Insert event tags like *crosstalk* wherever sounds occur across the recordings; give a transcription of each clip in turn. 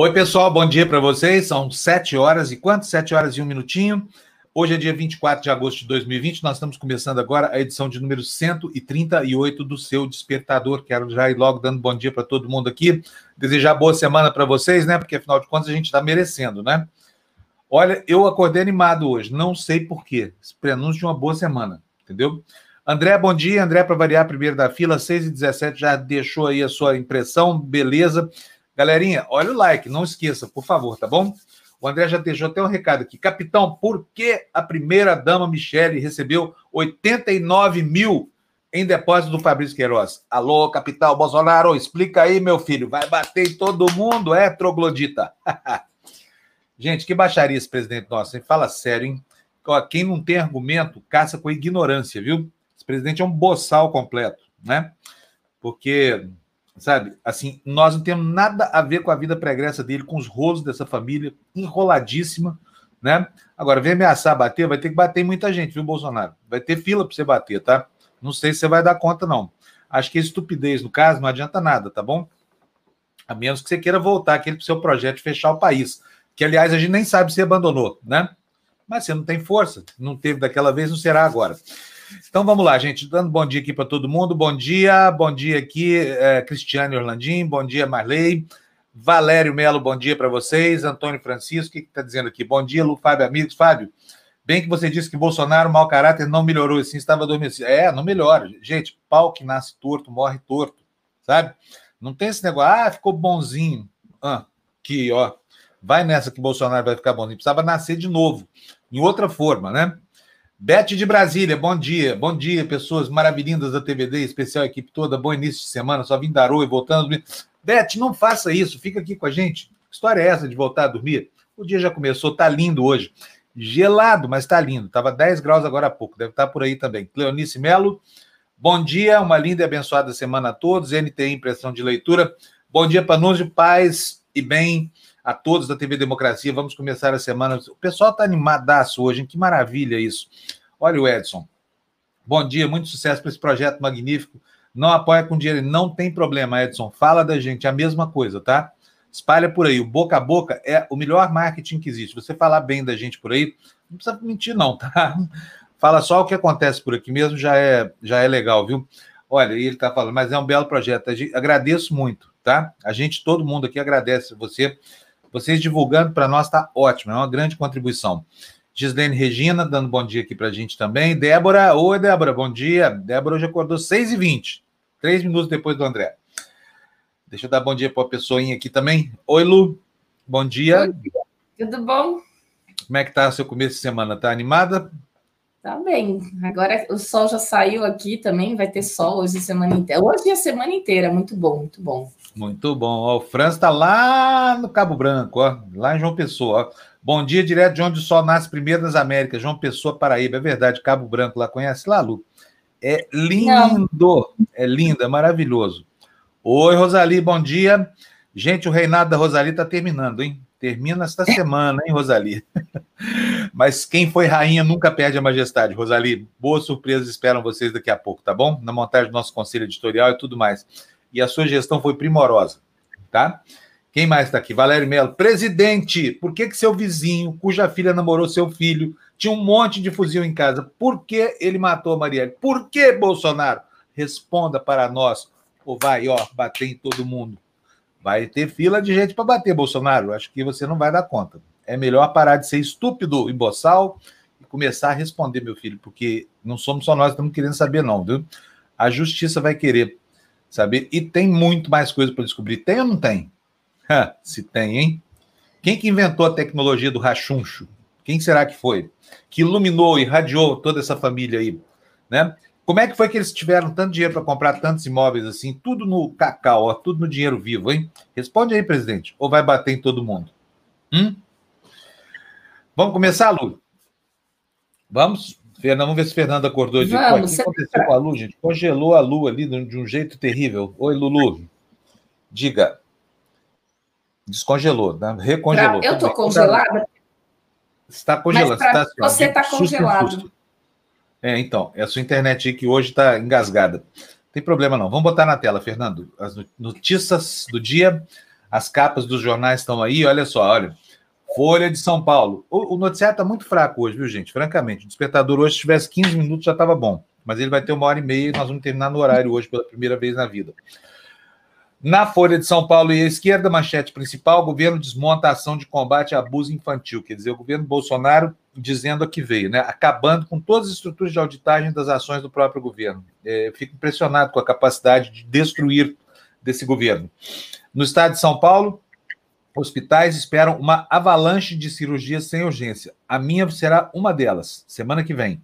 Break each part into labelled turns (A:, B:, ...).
A: Oi, pessoal, bom dia para vocês. São sete horas e quanto? Sete horas e um minutinho. Hoje é dia 24 de agosto de 2020. Nós estamos começando agora a edição de número 138 do seu Despertador. Quero já ir logo dando bom dia para todo mundo aqui. Desejar boa semana para vocês, né? Porque afinal de contas a gente está merecendo, né? Olha, eu acordei animado hoje, não sei porquê. Prenúncio de uma boa semana, entendeu? André, bom dia. André, para variar, primeiro da fila, 6 e 17 já deixou aí a sua impressão, beleza. Galerinha, olha o like, não esqueça, por favor, tá bom? O André já deixou até um recado aqui. Capitão, por que a primeira-dama Michele recebeu 89 mil em depósito do Fabrício Queiroz? Alô, capitão Bolsonaro, explica aí, meu filho. Vai bater em todo mundo, é, troglodita? *laughs* Gente, que baixaria esse presidente nosso, hein? Fala sério, hein? Quem não tem argumento, caça com ignorância, viu? Esse presidente é um boçal completo, né? Porque, sabe, assim, nós não temos nada a ver com a vida pregressa dele, com os rolos dessa família, enroladíssima, né? Agora, vem ameaçar bater, vai ter que bater muita gente, viu, Bolsonaro? Vai ter fila para você bater, tá? Não sei se você vai dar conta, não. Acho que estupidez, no caso, não adianta nada, tá bom? A menos que você queira voltar aquele para o seu projeto de fechar o país que aliás a gente nem sabe se abandonou, né? Mas você não tem força, não teve daquela vez, não será agora. Então vamos lá, gente, dando bom dia aqui para todo mundo. Bom dia, bom dia aqui, é, Cristiane Orlandim, bom dia, Marley. Valério Melo, bom dia para vocês. Antônio Francisco, o que está dizendo aqui? Bom dia, Lu, Fábio, amigos. Fábio, bem que você disse que Bolsonaro, mau caráter, não melhorou, assim, estava adormecido. É, não melhora. Gente, pau que nasce torto, morre torto, sabe? Não tem esse negócio, ah, ficou bonzinho. Ah, aqui, ó, Vai nessa que Bolsonaro vai ficar. Ele precisava nascer de novo, em outra forma, né? Beth de Brasília, bom dia. Bom dia, pessoas maravilhindas da TVD, especial equipe toda. Bom início de semana, só vim dar oi, voltando. Beth, não faça isso, fica aqui com a gente. História é essa de voltar a dormir? O dia já começou, tá lindo hoje. Gelado, mas tá lindo. Tava 10 graus agora há pouco, deve estar tá por aí também. Cleonice Melo, bom dia, uma linda e abençoada semana a todos. NTI Impressão de Leitura. Bom dia, Panúncio, paz e bem a todos da TV Democracia. Vamos começar a semana. O pessoal está animadaço hoje, hein? que maravilha isso. Olha o Edson. Bom dia, muito sucesso para esse projeto magnífico. Não apoia com dinheiro, não tem problema, Edson. Fala da gente, a mesma coisa, tá? Espalha por aí. O boca a boca é o melhor marketing que existe. Você falar bem da gente por aí, não precisa mentir, não, tá? *laughs* Fala só o que acontece por aqui mesmo, já é, já é legal, viu? Olha, ele está falando, mas é um belo projeto. Agradeço muito, tá? A gente, todo mundo aqui agradece você vocês divulgando para nós está ótimo, é uma grande contribuição. Gislene Regina, dando bom dia aqui para a gente também. Débora, oi Débora, bom dia. Débora hoje acordou 6h20, três minutos depois do André. Deixa eu dar bom dia para a pessoinha aqui também. Oi, Lu, bom dia.
B: Tudo bom?
A: Como é que tá o seu começo de semana? Tá animada?
B: Tá bem. Agora o sol já saiu aqui também, vai ter sol hoje a semana inteira. Hoje é a semana inteira, muito bom, muito bom.
A: Muito bom. Ó, o Franz está lá no Cabo Branco, ó, lá em João Pessoa. Ó. Bom dia, direto de onde o sol nasce primeiro das Américas, João Pessoa, Paraíba. É verdade, Cabo Branco lá conhece lá, Lu? É lindo, Não. é lindo, é maravilhoso. Oi, Rosali, bom dia. Gente, o reinado da Rosali está terminando, hein? Termina esta semana, hein, Rosali? *laughs* Mas quem foi rainha nunca perde a majestade, Rosali. Boas surpresas esperam vocês daqui a pouco, tá bom? Na montagem do nosso conselho editorial e tudo mais e a sua gestão foi primorosa, tá? Quem mais está aqui? Valério Melo. Presidente, por que, que seu vizinho, cuja filha namorou seu filho, tinha um monte de fuzil em casa? Por que ele matou a Marielle? Por que Bolsonaro? Responda para nós. Ou vai, ó, bater em todo mundo. Vai ter fila de gente para bater, Bolsonaro. Acho que você não vai dar conta. É melhor parar de ser estúpido e boçal e começar a responder, meu filho, porque não somos só nós que estamos querendo saber, não, viu? A justiça vai querer saber. E tem muito mais coisa para descobrir. Tem ou não tem? Se tem, hein? Quem que inventou a tecnologia do rachuncho? Quem será que foi? Que iluminou e irradiou toda essa família aí, né? Como é que foi que eles tiveram tanto dinheiro para comprar tantos imóveis assim, tudo no cacau, ó, tudo no dinheiro vivo, hein? Responde aí, presidente. Ou vai bater em todo mundo? Hum? Vamos começar, Lu? Vamos? Fernando, vamos ver se Fernando acordou de Vamos, O que aconteceu com a Lu, gente? Congelou a Lu ali de um jeito terrível. Oi, Lulu. Diga. Descongelou, né? recongelou.
B: eu estou congelada?
A: Está congelado. Tá,
B: assim, você está congelado.
A: É, então, é a sua internet aí que hoje está engasgada. Não tem problema não. Vamos botar na tela, Fernando, as notícias do dia. As capas dos jornais estão aí, olha só, olha. Folha de São Paulo. O, o noticiário está muito fraco hoje, viu, gente? Francamente, o despertador hoje, se tivesse 15 minutos, já estava bom. Mas ele vai ter uma hora e meia e nós vamos terminar no horário hoje pela primeira vez na vida. Na Folha de São Paulo e à esquerda, manchete principal: governo desmonta a ação de combate a abuso infantil. Quer dizer, o governo Bolsonaro dizendo a que veio, né? acabando com todas as estruturas de auditagem das ações do próprio governo. É, fico impressionado com a capacidade de destruir desse governo. No estado de São Paulo, hospitais esperam uma avalanche de cirurgias sem urgência. A minha será uma delas, semana que vem.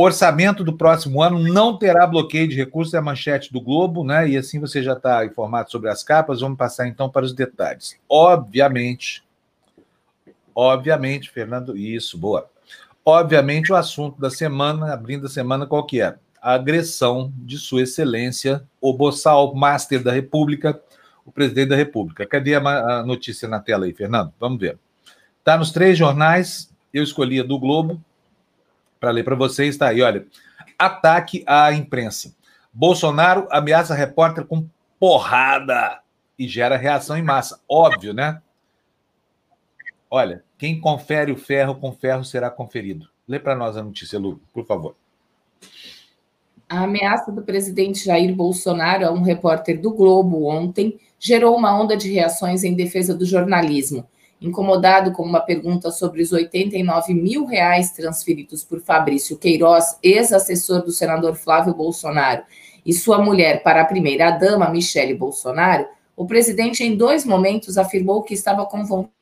A: Orçamento do próximo ano não terá bloqueio de recursos, é a manchete do Globo, né? E assim você já está informado sobre as capas. Vamos passar então para os detalhes. Obviamente, obviamente, Fernando, isso, boa. Obviamente, o assunto da semana, abrindo a semana, qual que é? A agressão de Sua Excelência, o Boçal, Master da República, o presidente da República. Cadê a notícia na tela aí, Fernando? Vamos ver. Está nos três jornais, eu escolhi a do Globo, para ler para vocês, está aí, olha. Ataque à imprensa. Bolsonaro ameaça repórter com porrada e gera reação em massa. Óbvio, né? Olha, quem confere o ferro com ferro será conferido. Lê para nós a notícia, Lu, por favor.
B: A ameaça do presidente Jair Bolsonaro a um repórter do Globo ontem gerou uma onda de reações em defesa do jornalismo incomodado com uma pergunta sobre os 89 mil reais transferidos por Fabrício Queiroz, ex-assessor do senador Flávio Bolsonaro, e sua mulher para a primeira-dama, Michele Bolsonaro, o presidente, em dois momentos, afirmou que estava com vontade.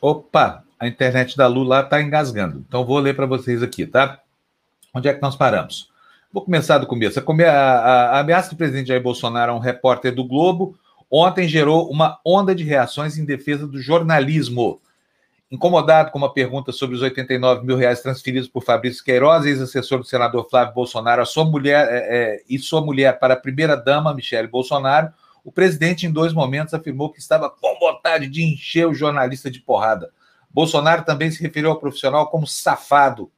A: Opa, a internet da Lula está engasgando. Então, vou ler para vocês aqui, tá? Onde é que nós paramos? Vou começar do começo. A, a, a ameaça do presidente Jair Bolsonaro a um repórter do Globo ontem gerou uma onda de reações em defesa do jornalismo. Incomodado com uma pergunta sobre os 89 mil reais transferidos por Fabrício Queiroz, ex-assessor do senador Flávio Bolsonaro, a sua mulher é, é, e sua mulher para a primeira-dama, Michele Bolsonaro, o presidente, em dois momentos, afirmou que estava com vontade de encher o jornalista de porrada. Bolsonaro também se referiu ao profissional como safado.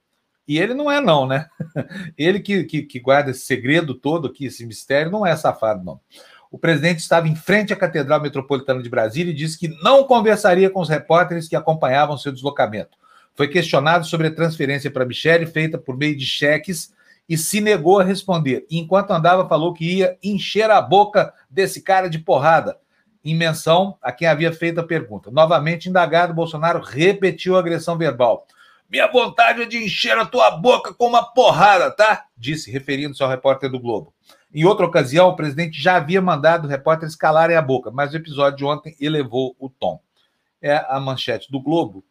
A: E ele não é, não, né? *laughs* Ele que, que, que guarda esse segredo todo aqui, esse mistério, não é safado, não o presidente estava em frente à Catedral Metropolitana de Brasília e disse que não conversaria com os repórteres que acompanhavam seu deslocamento. Foi questionado sobre a transferência para Michele feita por meio de cheques e se negou a responder. Enquanto andava, falou que ia encher a boca desse cara de porrada, em menção a quem havia feito a pergunta. Novamente indagado, Bolsonaro repetiu a agressão verbal. Minha vontade é de encher a tua boca com uma porrada, tá? Disse, referindo-se ao repórter do Globo. Em outra ocasião, o presidente já havia mandado repórteres calarem a boca, mas o episódio de ontem elevou o tom. É a manchete do Globo.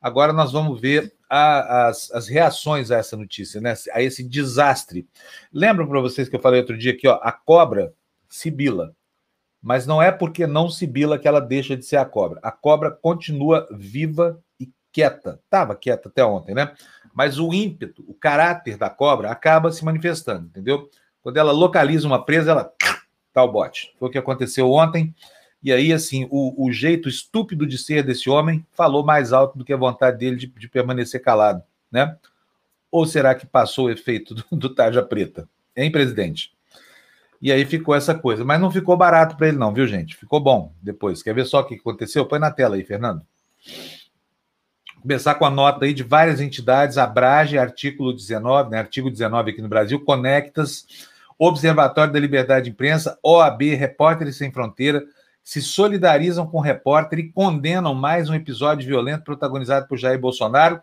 A: Agora nós vamos ver a, as, as, reações a essa notícia, né? a esse desastre. Lembram para vocês que eu falei outro dia aqui, ó, a cobra sibila. Mas não é porque não sibila que ela deixa de ser a cobra. A cobra continua viva quieta. Estava quieta até ontem, né? Mas o ímpeto, o caráter da cobra acaba se manifestando, entendeu? Quando ela localiza uma presa, ela tá o bote. Foi o que aconteceu ontem. E aí, assim, o, o, jeito estúpido de ser desse homem falou mais alto do que a vontade dele de, de permanecer calado, né? Ou será que passou o efeito do, do preta? Hein, presidente? E aí ficou essa coisa. Mas não ficou barato para ele, não, viu, gente? Ficou bom depois. Quer ver só o que aconteceu? Põe na tela aí, Fernando. Começar com a nota aí de várias entidades, Abrage, artigo 19, né, artigo 19 aqui no Brasil, Conectas, Observatório da Liberdade de Imprensa, OAB, Repórteres Sem Fronteira, se solidarizam com o repórter e condenam mais um episódio violento protagonizado por Jair Bolsonaro,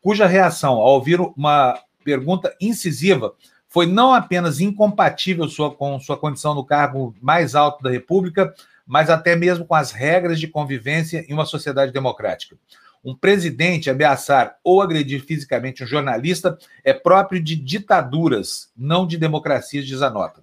A: cuja reação, ao ouvir uma pergunta incisiva, foi não apenas incompatível sua, com sua condição no cargo mais alto da República, mas até mesmo com as regras de convivência em uma sociedade democrática. Um presidente ameaçar ou agredir fisicamente um jornalista é próprio de ditaduras, não de democracias, diz a nota.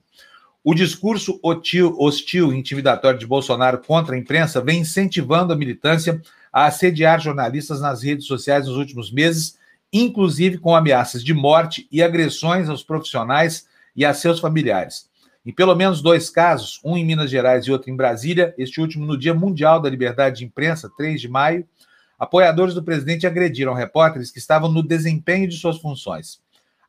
A: O discurso hostil, hostil e intimidatório de Bolsonaro contra a imprensa vem incentivando a militância a assediar jornalistas nas redes sociais nos últimos meses, inclusive com ameaças de morte e agressões aos profissionais e a seus familiares. Em pelo menos dois casos, um em Minas Gerais e outro em Brasília, este último no Dia Mundial da Liberdade de Imprensa, 3 de maio, Apoiadores do presidente agrediram repórteres que estavam no desempenho de suas funções.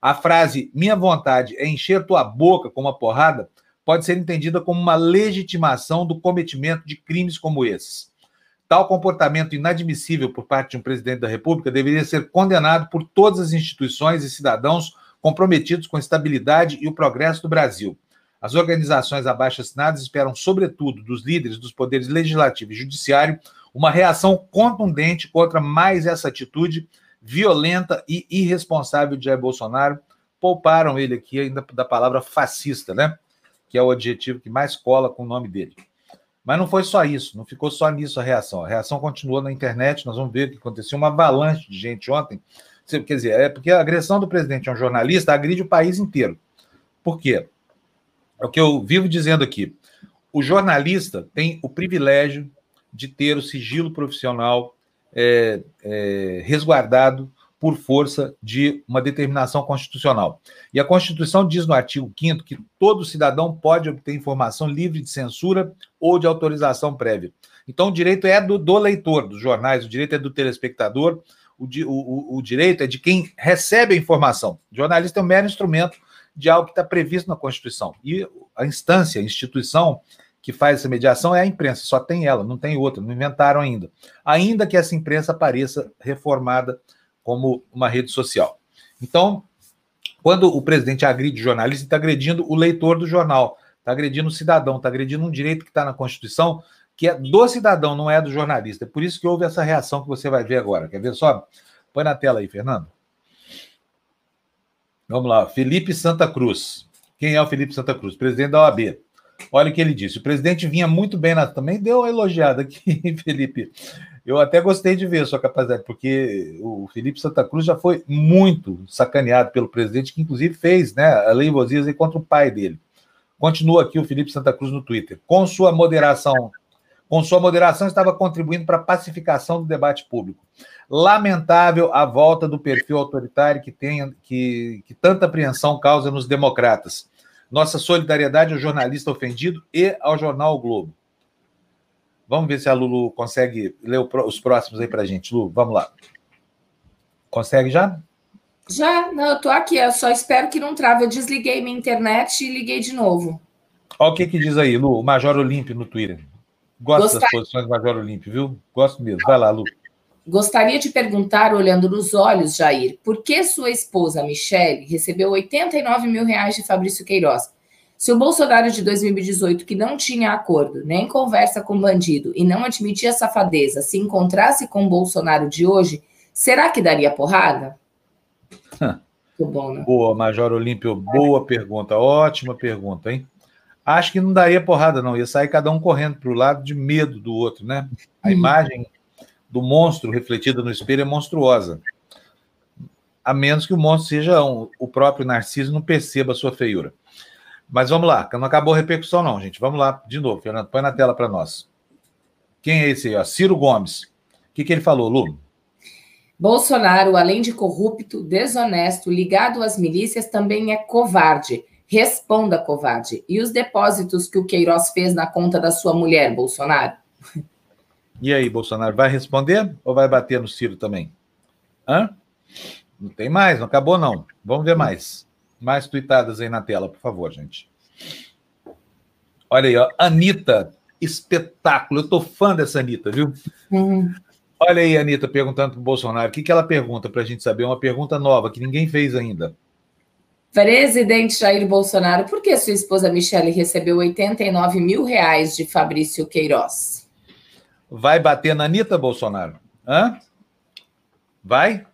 A: A frase minha vontade é encher tua boca com uma porrada pode ser entendida como uma legitimação do cometimento de crimes como esses. Tal comportamento inadmissível por parte de um presidente da República deveria ser condenado por todas as instituições e cidadãos comprometidos com a estabilidade e o progresso do Brasil. As organizações abaixo assinadas esperam, sobretudo, dos líderes dos poderes legislativo e judiciário, uma reação contundente contra mais essa atitude violenta e irresponsável de Jair Bolsonaro. Pouparam ele aqui ainda da palavra fascista, né? Que é o adjetivo que mais cola com o nome dele. Mas não foi só isso, não ficou só nisso a reação. A reação continuou na internet, nós vamos ver o que aconteceu. Uma avalanche de gente ontem Quer dizer, é porque a agressão do presidente a um jornalista agride o país inteiro. Por quê? É o que eu vivo dizendo aqui. O jornalista tem o privilégio de ter o sigilo profissional é, é, resguardado por força de uma determinação constitucional. E a Constituição diz no artigo 5 que todo cidadão pode obter informação livre de censura ou de autorização prévia. Então, o direito é do, do leitor dos jornais, o direito é do telespectador, o, o, o direito é de quem recebe a informação. O jornalista é um mero instrumento de algo que está previsto na Constituição. E a instância, a instituição que faz essa mediação é a imprensa, só tem ela, não tem outra, não inventaram ainda. Ainda que essa imprensa apareça reformada como uma rede social. Então, quando o presidente agride o jornalista, está agredindo o leitor do jornal, está agredindo o cidadão, está agredindo um direito que está na Constituição que é do cidadão, não é do jornalista. É por isso que houve essa reação que você vai ver agora. Quer ver só? Põe na tela aí, Fernando. Vamos lá, Felipe Santa Cruz. Quem é o Felipe Santa Cruz? Presidente da OAB. Olha o que ele disse. O presidente vinha muito bem na. Também deu uma elogiada aqui, *laughs* Felipe. Eu até gostei de ver a sua capacidade, porque o Felipe Santa Cruz já foi muito sacaneado pelo presidente, que inclusive fez né, a lei Vosias contra o pai dele. Continua aqui o Felipe Santa Cruz no Twitter. Com sua moderação com sua moderação, estava contribuindo para a pacificação do debate público. Lamentável a volta do perfil autoritário que, tem, que, que tanta apreensão causa nos democratas. Nossa solidariedade ao jornalista ofendido e ao jornal o Globo. Vamos ver se a Lulu consegue ler os próximos aí para a gente. Lu, vamos lá. Consegue já?
B: Já, não, eu tô aqui, eu só espero que não trave. Eu desliguei minha internet e liguei de novo.
A: Olha o que, que diz aí, Lu, o Major Olímpio no Twitter. Gosto Gostar... das posições do Major Olímpio, viu? Gosto mesmo. Vai lá, Lu.
B: Gostaria de perguntar, olhando nos olhos, Jair, por que sua esposa, Michele, recebeu 89 mil reais de Fabrício Queiroz? Se o Bolsonaro de 2018, que não tinha acordo, nem conversa com bandido e não admitia safadeza, se encontrasse com o Bolsonaro de hoje, será que daria porrada?
A: Muito bom, né? Boa, Major Olímpio, boa pergunta. Ótima pergunta, hein? acho que não daria porrada, não. Ia sair cada um correndo para o lado de medo do outro, né? A hum. imagem do monstro refletida no espelho é monstruosa. A menos que o monstro seja um, o próprio Narciso não perceba a sua feiura. Mas vamos lá, não acabou a repercussão, não, gente. Vamos lá de novo, Fernando. Põe na tela para nós. Quem é esse aí? Ó? Ciro Gomes. O que, que ele falou, Lu?
B: Bolsonaro, além de corrupto, desonesto, ligado às milícias, também é covarde Responda, covarde. E os depósitos que o Queiroz fez na conta da sua mulher, Bolsonaro? *laughs*
A: E aí, Bolsonaro, vai responder ou vai bater no Ciro também? Hã? Não tem mais, não acabou não. Vamos ver mais. Mais tuitadas aí na tela, por favor, gente. Olha aí, ó. Anitta, espetáculo. Eu tô fã dessa Anitta, viu? Uhum. Olha aí, Anitta, perguntando para o Bolsonaro. O que, que ela pergunta para a gente saber? Uma pergunta nova que ninguém fez ainda.
B: Presidente Jair Bolsonaro, por que sua esposa Michele recebeu 89 mil reais de Fabrício Queiroz?
A: Vai bater na Anitta, Bolsonaro? Hã? Vai?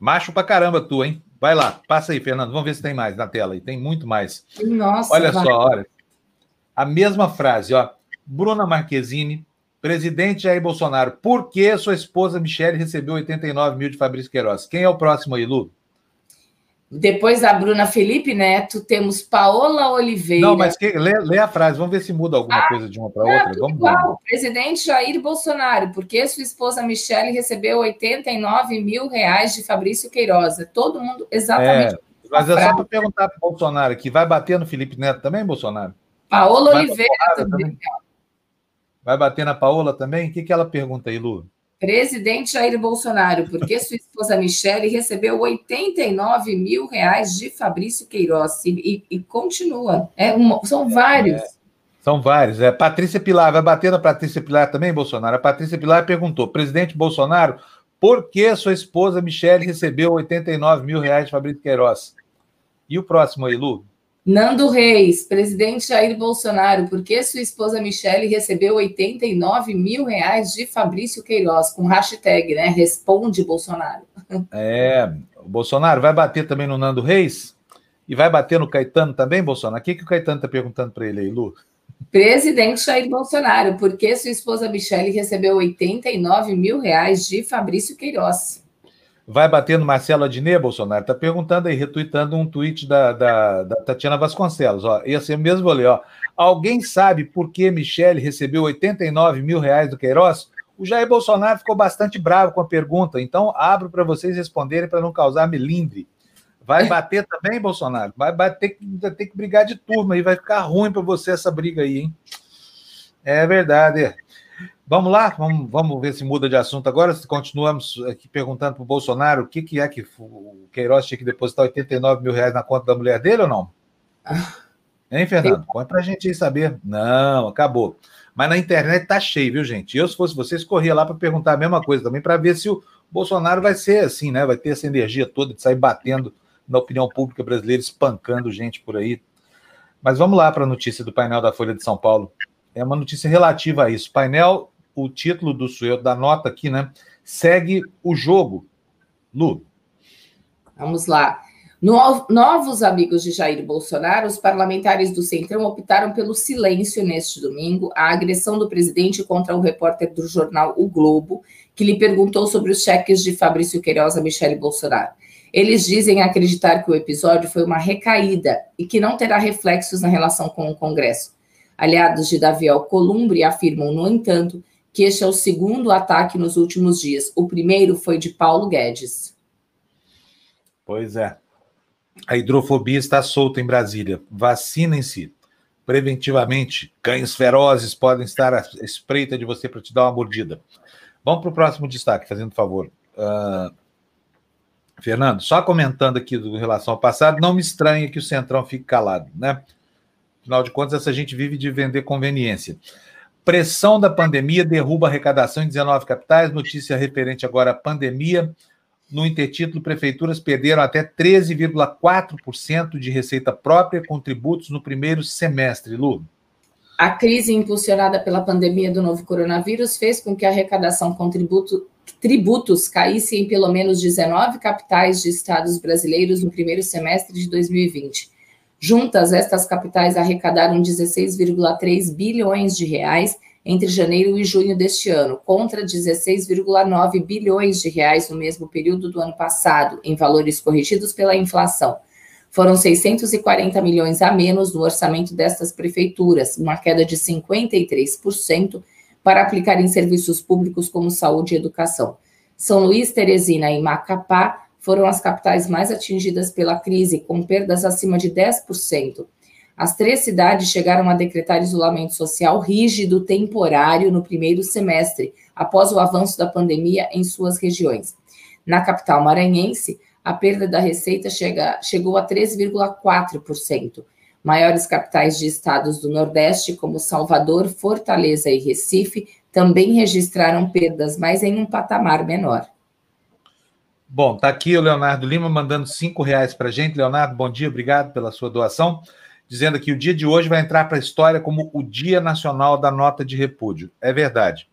A: Macho pra caramba tu, hein? Vai lá, passa aí, Fernando. Vamos ver se tem mais na tela. E tem muito mais.
B: Nossa,
A: olha vai. só, olha. A mesma frase, ó. Bruna Marquezine, presidente Jair Bolsonaro, por que sua esposa Michele recebeu 89 mil de Fabrício Queiroz? Quem é o próximo aí, Lu?
B: Depois da Bruna Felipe Neto, temos Paola Oliveira.
A: Não, mas que, lê, lê, a frase, vamos ver se muda alguma ah, coisa de uma para outra. Vamos
B: igual. Presidente Jair Bolsonaro, porque sua esposa Michele recebeu 89 mil reais de Fabrício Queiroz. Todo mundo exatamente. É,
A: mas é só para perguntar para o Bolsonaro que vai bater no Felipe Neto também, Bolsonaro?
B: Paola vai Oliveira também. também.
A: Vai bater na Paola também? O que, que ela pergunta aí, Lu?
B: Presidente Jair Bolsonaro, porque sua esposa Michele recebeu 89 mil reais de Fabrício Queiroz e, e, continua. É uma, são vários. É,
A: são vários. É, Patrícia Pilar, vai bater na Patrícia Pilar também, Bolsonaro? A Patrícia Pilar perguntou: presidente Bolsonaro, por que sua esposa Michele recebeu 89 mil reais de Fabrício Queiroz? E o próximo aí, Lu?
B: Nando Reis, presidente Jair Bolsonaro, por que sua esposa Michele recebeu 89 mil reais de Fabrício Queiroz, com hashtag, né? Responde Bolsonaro.
A: É, o Bolsonaro vai bater também no Nando Reis? E vai bater no Caetano também, Bolsonaro? O que, que o Caetano está perguntando para ele aí, Lu?
B: Presidente Jair Bolsonaro, por que sua esposa Michele recebeu 89 mil reais de Fabrício Queiroz?
A: Vai bater no Marcelo Adnet, Bolsonaro? Está perguntando aí, retuitando um tweet da, da, da, Tatiana Vasconcelos. Ó, esse mesmo vou ler. Ó. Alguém sabe por que Michele recebeu 89 mil reais do Queiroz? O Jair Bolsonaro ficou bastante bravo com a pergunta, então abro para vocês responderem para não causar melindre. Vai bater também, Bolsonaro? Vai bater, vai ter que brigar de turma aí, vai ficar ruim para você essa briga aí, hein? É verdade. Vamos lá, vamos, vamos ver se muda de assunto agora. Continuamos aqui perguntando para o Bolsonaro o que, que é que o Queiroz tinha que depositar 89 mil reais na conta da mulher dele ou não? Ah. Hein, Fernando? Conta para a gente aí saber. Não, acabou. Mas na internet tá cheio, viu, gente? Eu, se fosse vocês, corria lá para perguntar a mesma coisa também, para ver se o Bolsonaro vai ser assim, né? Vai ter essa energia toda de sair batendo na opinião pública brasileira, espancando gente por aí. Mas vamos lá para a notícia do painel da Folha de São Paulo. É uma notícia relativa a isso. Painel o título do da nota aqui, né? Segue o jogo. Lu.
B: Vamos lá. No, novos amigos de Jair Bolsonaro, os parlamentares do Centrão optaram pelo silêncio neste domingo à agressão do presidente contra o repórter do jornal O Globo, que lhe perguntou sobre os cheques de Fabrício Queiroz a Michele Bolsonaro. Eles dizem acreditar que o episódio foi uma recaída e que não terá reflexos na relação com o Congresso. Aliados de Davi Alcolumbre afirmam, no entanto, que este é o segundo ataque nos últimos dias. O primeiro foi de Paulo Guedes.
A: Pois é. A hidrofobia está solta em Brasília. Vacinem-se. Preventivamente, cães ferozes podem estar à espreita de você para te dar uma mordida. Vamos para o próximo destaque, fazendo favor. Uh, Fernando, só comentando aqui do relação ao passado, não me estranha que o Centrão fique calado, né? Afinal de contas, essa gente vive de vender conveniência. Pressão da pandemia derruba arrecadação em 19 capitais. Notícia referente agora à pandemia. No intertítulo, prefeituras perderam até 13,4% de receita própria com tributos no primeiro semestre. Lu.
B: A crise impulsionada pela pandemia do novo coronavírus fez com que a arrecadação com tributo, tributos caísse em pelo menos 19 capitais de estados brasileiros no primeiro semestre de 2020. Juntas, estas capitais arrecadaram 16,3 bilhões de reais entre janeiro e junho deste ano, contra 16,9 bilhões de reais no mesmo período do ano passado, em valores corrigidos pela inflação. Foram 640 milhões a menos no orçamento destas prefeituras, uma queda de 53% para aplicar em serviços públicos como saúde e educação. São Luís, Teresina e Macapá foram as capitais mais atingidas pela crise, com perdas acima de 10%. As três cidades chegaram a decretar isolamento social rígido temporário no primeiro semestre, após o avanço da pandemia em suas regiões. Na capital maranhense, a perda da receita chega, chegou a 13,4%. Maiores capitais de estados do Nordeste, como Salvador, Fortaleza e Recife, também registraram perdas, mas em um patamar menor.
A: Bom, tá aqui o Leonardo Lima mandando cinco reais para gente. Leonardo, bom dia, obrigado pela sua doação. Dizendo que o dia de hoje vai entrar para a história como o Dia Nacional da Nota de Repúdio. É verdade.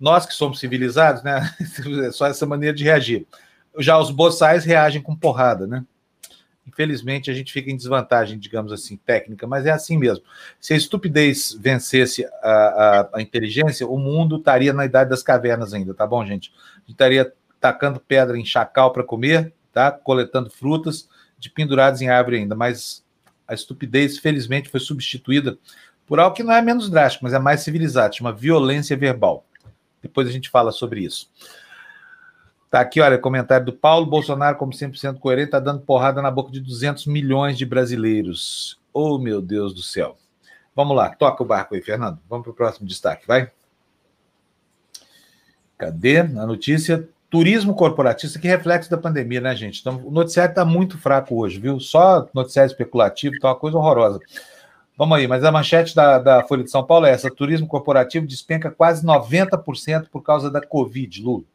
A: Nós que somos civilizados, né? *laughs* É só essa maneira de reagir. Já os boçais reagem com porrada, né? Infelizmente, a gente fica em desvantagem, digamos assim, técnica, mas é assim mesmo. Se a estupidez vencesse a, a, a inteligência, o mundo estaria na idade das cavernas ainda, tá bom, gente? A gente estaria tacando pedra em chacal para comer, tá? Coletando frutas, de pendurados em árvore ainda. Mas a estupidez, felizmente, foi substituída por algo que não é menos drástico, mas é mais civilizado, chama violência verbal. Depois a gente fala sobre isso. Tá aqui, olha, comentário do Paulo Bolsonaro, como 100% coerente, tá dando porrada na boca de 200 milhões de brasileiros. Oh, meu Deus do céu. Vamos lá, toca o barco aí, Fernando. Vamos para o próximo destaque, vai. Cadê a notícia? Turismo corporatista, que reflexo da pandemia, né, gente? Então, o noticiário está muito fraco hoje, viu? Só noticiário especulativo, tá uma coisa horrorosa. Vamos aí, mas a manchete da, da Folha de São Paulo é essa: turismo corporativo despenca quase 90% por causa da Covid, Lu.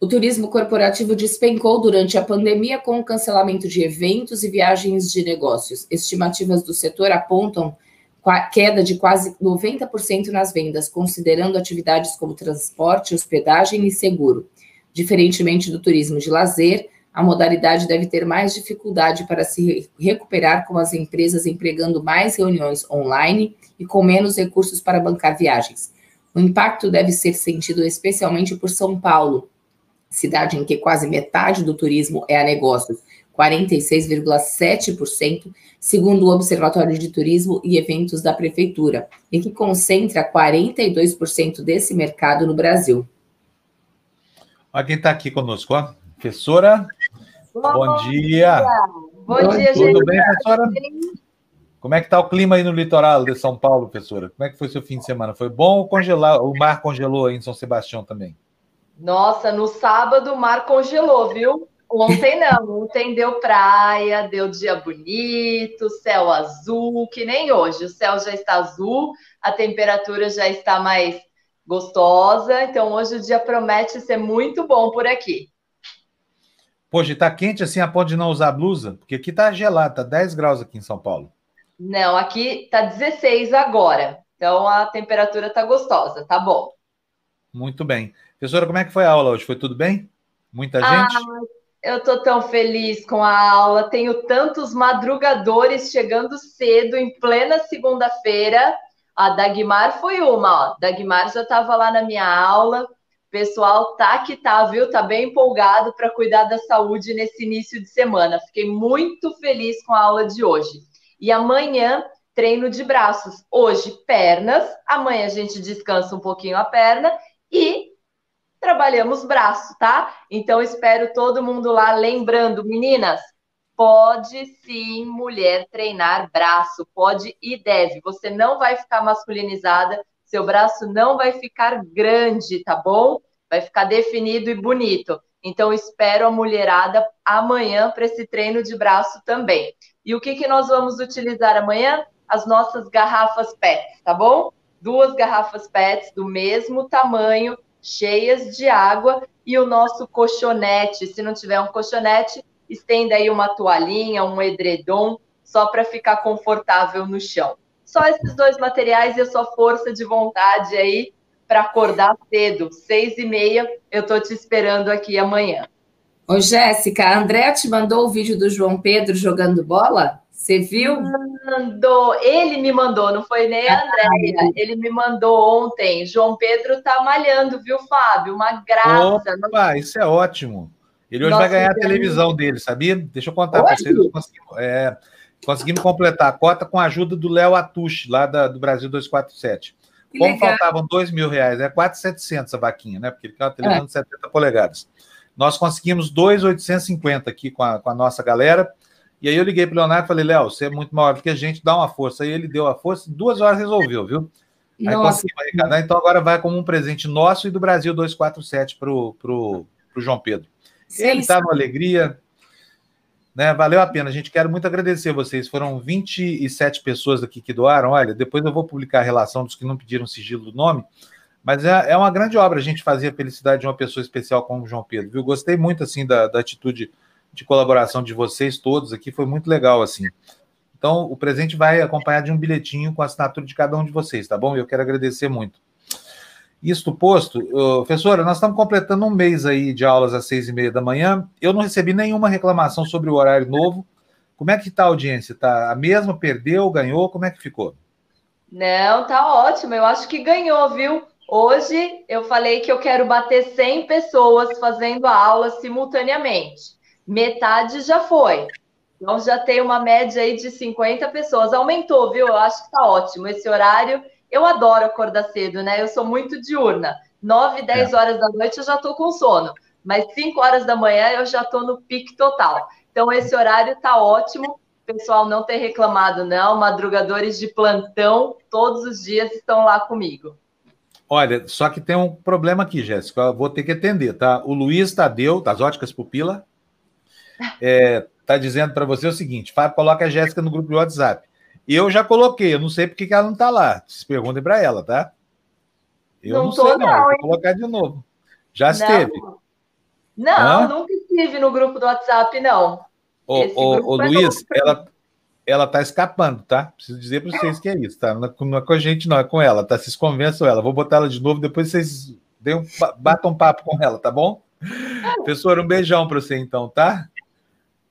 B: O turismo corporativo despencou durante a pandemia com o cancelamento de eventos e viagens de negócios. Estimativas do setor apontam queda de quase 90% nas vendas, considerando atividades como transporte, hospedagem e seguro. Diferentemente do turismo de lazer, a modalidade deve ter mais dificuldade para se recuperar, com as empresas empregando mais reuniões online e com menos recursos para bancar viagens. O impacto deve ser sentido especialmente por São Paulo, cidade em que quase metade do turismo é a negócios, 46,7%, segundo o Observatório de Turismo e Eventos da Prefeitura, e que concentra 42% desse mercado no Brasil.
A: Olha quem está aqui conosco, ó. Professora, bom, bom dia. dia.
C: Bom, dia,
A: Tudo gente. bem, professora? Como é que está o clima aí no litoral de São Paulo, professora? Como é que foi seu fim de semana? Foi bom ou congelar? O mar congelou aí em São Sebastião também?
C: Nossa, no sábado o mar congelou, viu? Ontem não, *laughs* ontem deu praia, deu dia bonito, céu azul, que nem hoje. O céu já está azul, a temperatura já está mais gostosa. Então, hoje o dia promete ser muito bom por aqui.
A: Poxa, está quente assim a ponto de não usar blusa? Porque aqui está gelado, está 10 graus aqui em São Paulo.
C: Não, aqui está 16 agora. Então a temperatura está gostosa, tá bom.
A: Muito bem. Professora, como é que foi a aula hoje? Foi tudo bem? Muita ah, gente?
C: Eu estou tão feliz com a aula. Tenho tantos madrugadores chegando cedo, em plena segunda-feira. A Dagmar foi uma, ó. Dagmar já estava lá na minha aula. Pessoal tá que tá, viu? Tá bem empolgado para cuidar da saúde nesse início de semana. Fiquei muito feliz com a aula de hoje. E amanhã, treino de braços. Hoje, pernas. Amanhã a gente descansa um pouquinho a perna. E trabalhamos braço, tá? Então, espero todo mundo lá. Lembrando, meninas, pode sim mulher treinar braço, pode e deve. Você não vai ficar masculinizada, seu braço não vai ficar grande, tá bom? Vai ficar definido e bonito. Então, espero a mulherada amanhã para esse treino de braço também. E o que, que nós vamos utilizar amanhã? As nossas garrafas PETs, tá bom? Duas garrafas PETs do mesmo tamanho, cheias de água, e o nosso colchonete. Se não tiver um colchonete, estenda aí uma toalhinha, um edredom, só para ficar confortável no chão. Só esses dois materiais e a sua força de vontade aí para acordar cedo, seis e meia, eu estou te esperando aqui amanhã.
B: Ô, Jéssica, a Andréa te mandou o vídeo do João Pedro jogando bola? Você viu?
C: Mandou, ele me mandou, não foi nem a Andréia. Ele me mandou ontem. João Pedro tá malhando, viu, Fábio? Uma graça.
A: Opa, isso é ótimo. Ele hoje Nossa, vai ganhar a televisão dele, sabia? Deixa eu contar para vocês. Conseguimos, é, conseguimos completar a cota com a ajuda do Léo Atushi, lá da, do Brasil 247. Que Como legal. faltavam 2 mil reais, é 4,700 a vaquinha, né? Porque ele quer uma televisão é. de 70 polegadas. Nós conseguimos 2,850 aqui com a, com a nossa galera. E aí eu liguei para o Leonardo e falei, Léo, você é muito maior do que a gente, dá uma força. Aí ele deu a força, duas horas resolveu, viu? Aí Nossa. conseguimos arrecadar. Então agora vai como um presente nosso e do Brasil 247 para o João Pedro. Sim, ele está numa alegria, né? Valeu a pena. A gente quer muito agradecer vocês. Foram 27 pessoas aqui que doaram. Olha, depois eu vou publicar a relação dos que não pediram sigilo do nome. Mas é, é uma grande obra a gente fazer a felicidade de uma pessoa especial como o João Pedro, viu? Gostei muito, assim, da, da atitude de colaboração de vocês todos aqui. Foi muito legal, assim. Então, o presente vai acompanhado de um bilhetinho com a assinatura de cada um de vocês, tá bom? Eu quero agradecer muito. Isto posto, professora, nós estamos completando um mês aí de aulas às seis e meia da manhã. Eu não recebi nenhuma reclamação sobre o horário novo. Como é que está a audiência? Está a mesma? Perdeu? Ganhou? Como é que ficou?
C: Não, tá ótimo. Eu acho que ganhou, viu? Hoje eu falei que eu quero bater 100 pessoas fazendo a aula simultaneamente. Metade já foi. Então já tem uma média aí de 50 pessoas. Aumentou, viu? Eu acho que tá ótimo. Esse horário eu adoro acordar cedo, né? Eu sou muito diurna. 9, 10 é. horas da noite eu já estou com sono, mas 5 horas da manhã eu já estou no pique total. Então, esse horário está ótimo. O pessoal não tem reclamado, não. Madrugadores de plantão, todos os dias estão lá comigo.
A: Olha, só que tem um problema aqui, Jéssica. Eu vou ter que atender, tá? O Luiz Tadeu, das Óticas Pupila, *laughs* é, tá dizendo para você o seguinte: coloca a Jéssica no grupo de WhatsApp. Eu já coloquei, eu não sei porque que ela não tá lá. Se perguntem para ela, tá? Eu não, não sei, não. não vou colocar de novo. Já esteve.
C: Não, Hã? nunca estive no grupo do WhatsApp, não.
A: Ô, ô, ô Luiz, ela, ela tá escapando, tá? Preciso dizer para vocês que é isso, tá? Não é, não é, com a gente, não, é com ela, tá? Vocês convençam ela. Vou botar ela de novo, depois vocês um, batam um papo com ela, tá bom? *laughs* Professor, um beijão para você então, tá?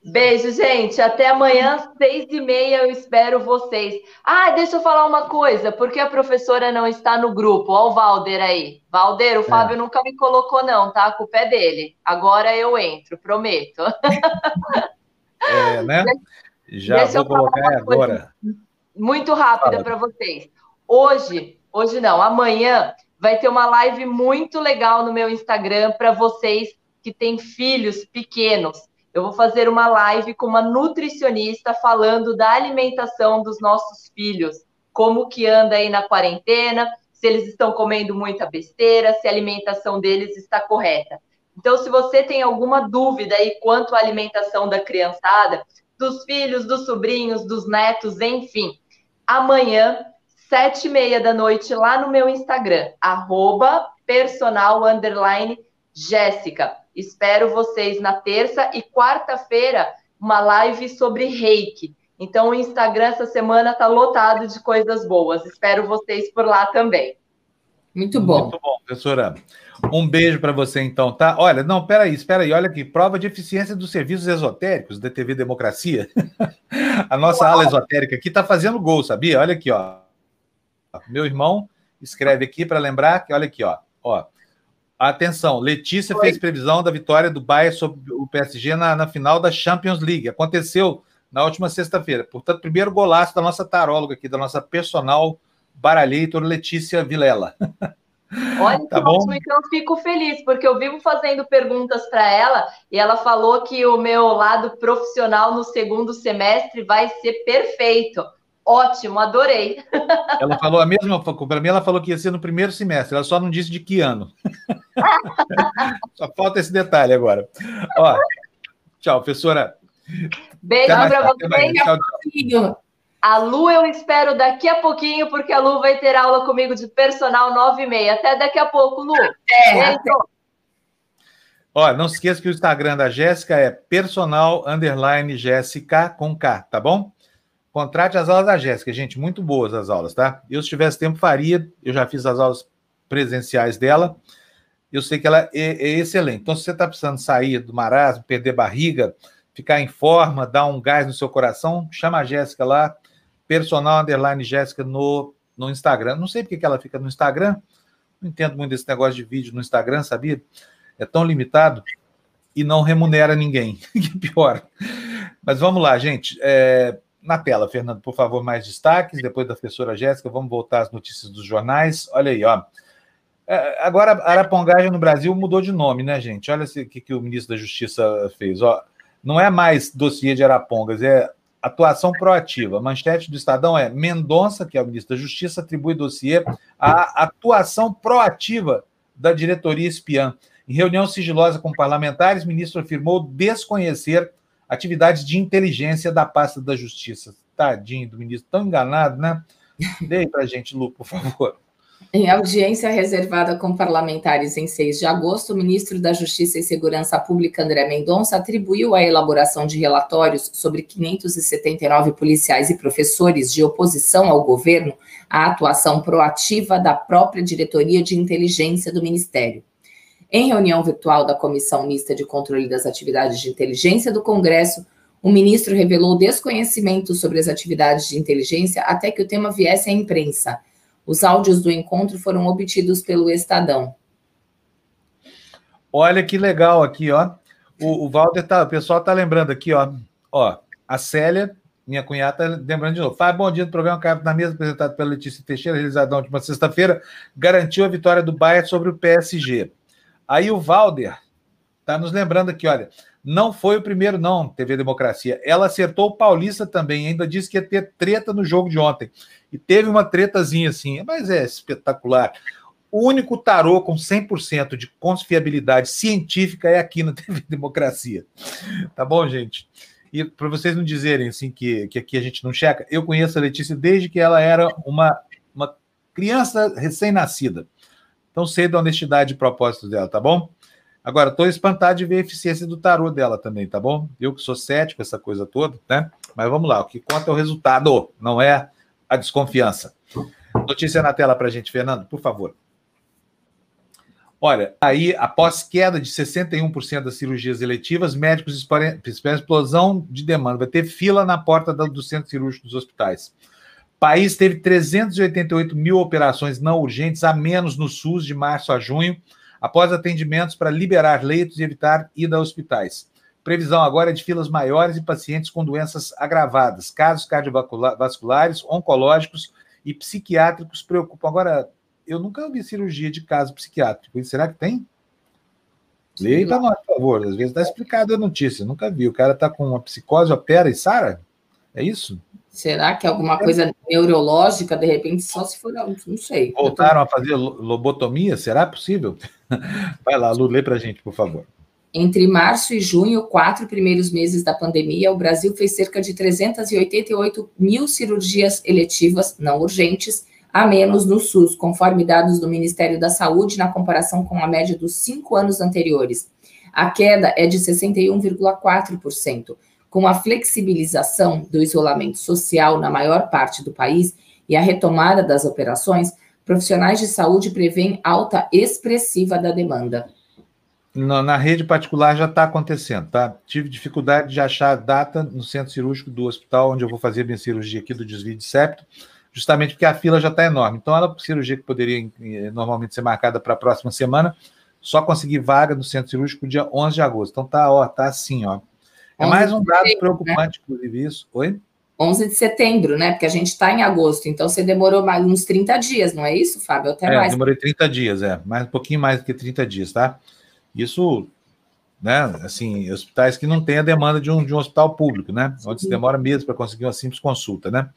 C: Beijo, gente. Até amanhã, seis e meia, eu espero vocês. Ah, deixa eu falar uma coisa. Por que a professora não está no grupo? Olha o Valder aí. Valder, o é. Fábio nunca me colocou, não, tá? A culpa é dele. Agora eu entro, prometo.
A: É, né? *laughs* Já deixa vou colocar agora.
C: Muito rápida para vocês. Hoje, hoje não, amanhã vai ter uma live muito legal no meu Instagram para vocês que têm filhos pequenos eu vou fazer uma live com uma nutricionista falando da alimentação dos nossos filhos, como que anda aí na quarentena, se eles estão comendo muita besteira, se a alimentação deles está correta. Então, se você tem alguma dúvida aí quanto à alimentação da criançada, dos filhos, dos sobrinhos, dos netos, enfim, amanhã, sete e meia da noite, lá no meu Instagram, arroba personal Jéssica. Espero vocês na terça e quarta-feira, uma live sobre reiki. Então, o Instagram essa semana está lotado de coisas boas. Espero vocês por lá também.
A: Muito bom. Muito bom, professora. Um beijo para você, então, tá? Olha, não, peraí, espera aí, olha aqui, prova de eficiência dos serviços esotéricos da TV Democracia. *laughs* A nossa Uau. ala esotérica aqui está fazendo gol, sabia? Olha aqui, ó. Meu irmão escreve aqui para lembrar que, olha aqui, ó. ó Atenção, Letícia Oi. fez previsão da vitória do Bayern sobre o PSG na, na final da Champions League. Aconteceu na última sexta-feira. Portanto, primeiro golaço da nossa taróloga aqui, da nossa personal baralhator Letícia Vilela.
C: Olha, *laughs* tá bom? então fico feliz, porque eu vivo fazendo perguntas para ela e ela falou que o meu lado profissional no segundo semestre vai ser perfeito. Ótimo, adorei.
A: Ela falou a mesma para mim, ela falou que ia ser no primeiro semestre, ela só não disse de que ano. *laughs* só falta esse detalhe agora. Ó, tchau, professora.
C: Beijo para vocês. Tchau, tchau. A Lu eu espero daqui a pouquinho, porque a Lu vai ter aula comigo de personal 9 e meia. Até daqui a pouco, Lu. É,
A: Ó, não se esqueça que o Instagram da Jéssica é personal underline Jéssica com K, tá bom? Contrate as aulas da Jéssica, gente, muito boas as aulas, tá? Eu, se tivesse tempo, faria. Eu já fiz as aulas presenciais dela. Eu sei que ela é, é excelente. Então, se você está precisando sair do marasmo, perder barriga, ficar em forma, dar um gás no seu coração, chama a Jéssica lá, personal underline Jéssica no, no Instagram. Não sei porque que ela fica no Instagram. Não entendo muito desse negócio de vídeo no Instagram, sabia? É tão limitado e não remunera ninguém. *laughs* que pior. Mas vamos lá, gente. É, na tela, Fernando, por favor, mais destaques. Depois da professora Jéssica, vamos voltar às notícias dos jornais. Olha aí, ó. É, agora, arapongagem no Brasil mudou de nome, né, gente? Olha o que, que o ministro da Justiça fez. Ó, não é mais dossiê de arapongas, é atuação proativa. Manchete do Estadão é Mendonça, que é o ministro da Justiça, atribui dossiê à atuação proativa da diretoria espiã. Em reunião sigilosa com parlamentares, o ministro afirmou desconhecer atividades de inteligência da pasta da Justiça. Tadinho do ministro, tão enganado, né? *laughs* Dê para a gente, Lu, por favor.
B: Em audiência reservada com parlamentares em 6 de agosto, o ministro da Justiça e Segurança Pública, André Mendonça, atribuiu a elaboração de relatórios sobre 579 policiais e professores de oposição ao governo à atuação proativa da própria diretoria de inteligência do Ministério. Em reunião virtual da Comissão Mista de Controle das Atividades de Inteligência do Congresso, o ministro revelou desconhecimento sobre as atividades de inteligência até que o tema viesse à imprensa. Os áudios do encontro foram obtidos pelo Estadão.
A: Olha que legal aqui, ó. O, o Valder tá, o pessoal tá lembrando aqui, ó. Ó, a Célia, minha cunhada, tá lembrando de novo. Faz bom dia do programa Cabo na mesa apresentado pela Letícia Teixeira, realizado na última sexta-feira, garantiu a vitória do Bayern sobre o PSG. Aí o Valder está nos lembrando aqui, olha, não foi o primeiro, não, TV Democracia. Ela acertou o Paulista também, ainda disse que ia ter treta no jogo de ontem. E teve uma tretazinha assim, mas é espetacular. O único tarô com 100% de confiabilidade científica é aqui na *laughs* TV Democracia. Tá bom, gente? E para vocês não dizerem assim que, que aqui a gente não checa, eu conheço a Letícia desde que ela era uma, uma criança recém-nascida. Então sei da honestidade e propósitos dela, tá bom? Agora, estou espantado de ver a eficiência do tarô dela também, tá bom? Eu que sou cético, essa coisa toda, né? Mas vamos lá, o que conta é o resultado, não é a desconfiança. Notícia na tela para a gente, Fernando, por favor. Olha, aí, após queda de 61% das cirurgias eletivas, médicos esperam explosão de demanda. Vai ter fila na porta do centro cirúrgico dos hospitais. O país teve 388 mil operações não urgentes a menos no SUS de março a junho, após atendimentos para liberar leitos e evitar ida a hospitais. Previsão agora é de filas maiores e pacientes com doenças agravadas, casos cardiovasculares, oncológicos e psiquiátricos preocupam. Agora, eu nunca vi cirurgia de caso psiquiátrico. Será que tem? Leia para nós, por favor. Às vezes está explicado a notícia. Nunca vi. O cara está com uma psicose, opera e sara? É isso?
B: Será que é alguma coisa neurológica, de repente, só se for, não sei.
A: Voltaram a fazer lobotomia? Será possível? *laughs* Vai lá, Lu, lê para a gente, por favor.
B: Entre março e junho, quatro primeiros meses da pandemia, o Brasil fez cerca de 388 mil cirurgias eletivas não urgentes a menos no SUS, conforme dados do Ministério da Saúde, na comparação com a média dos cinco anos anteriores. A queda é de 61,4%. Com a flexibilização do isolamento social na maior parte do país e a retomada das operações, profissionais de saúde prevêem alta expressiva da demanda.
A: Na, rede particular já está acontecendo, tá? Tive dificuldade de achar data no centro cirúrgico do hospital onde eu vou fazer minha cirurgia aqui do desvio de septo, justamente porque a fila já está enorme. Então, ela, cirurgia que poderia eh, normalmente ser marcada para a próxima semana, só consegui vaga no centro cirúrgico dia 11 de agosto. Então, tá, ó, tá assim, ó. É mais um dado preocupante, né? inclusive, isso. Oi?
B: 11 de setembro, né? Porque a gente está em agosto, então você demorou mais uns 30 dias, não é isso, Fábio?
A: Até é, mais. demorei 30 dias, é. Mais, um pouquinho mais do que 30 dias, tá? Isso, né? Assim, hospitais que não têm a demanda de um, de um hospital público, né? Onde se demora meses para conseguir uma simples consulta, né?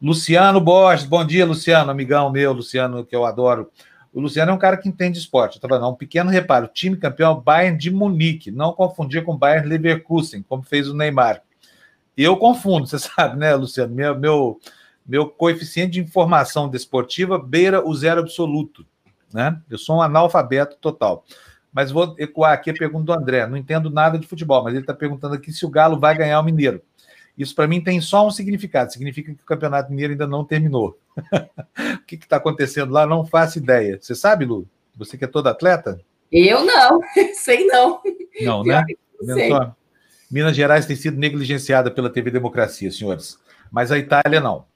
A: Luciano Borges, bom dia, Luciano, amigão meu, Luciano, que eu adoro. O Luciano é um cara que entende esporte. Estava um pequeno reparo. Time campeão é o Bayern de Munique. Não confundir com o Bayern Leverkusen, como fez o Neymar. Eu confundo, você *laughs* sabe, né, Luciano? Meu, meu, meu coeficiente de informação desportiva beira o zero absoluto. Né? Eu sou um analfabeto total. Mas vou ecoar aqui a pergunta do André. Não entendo nada de futebol, mas ele está perguntando aqui se o Galo vai ganhar o Mineiro. Isso para mim tem só um significado: significa que o Campeonato Mineiro ainda não terminou. *laughs* o que está acontecendo lá? Não faço ideia. Você sabe, Lu? Você que é toda atleta?
B: Eu não, *laughs* sei não.
A: Não, né? Sei. Minas Gerais tem sido negligenciada pela TV Democracia, senhores. Mas a Itália não.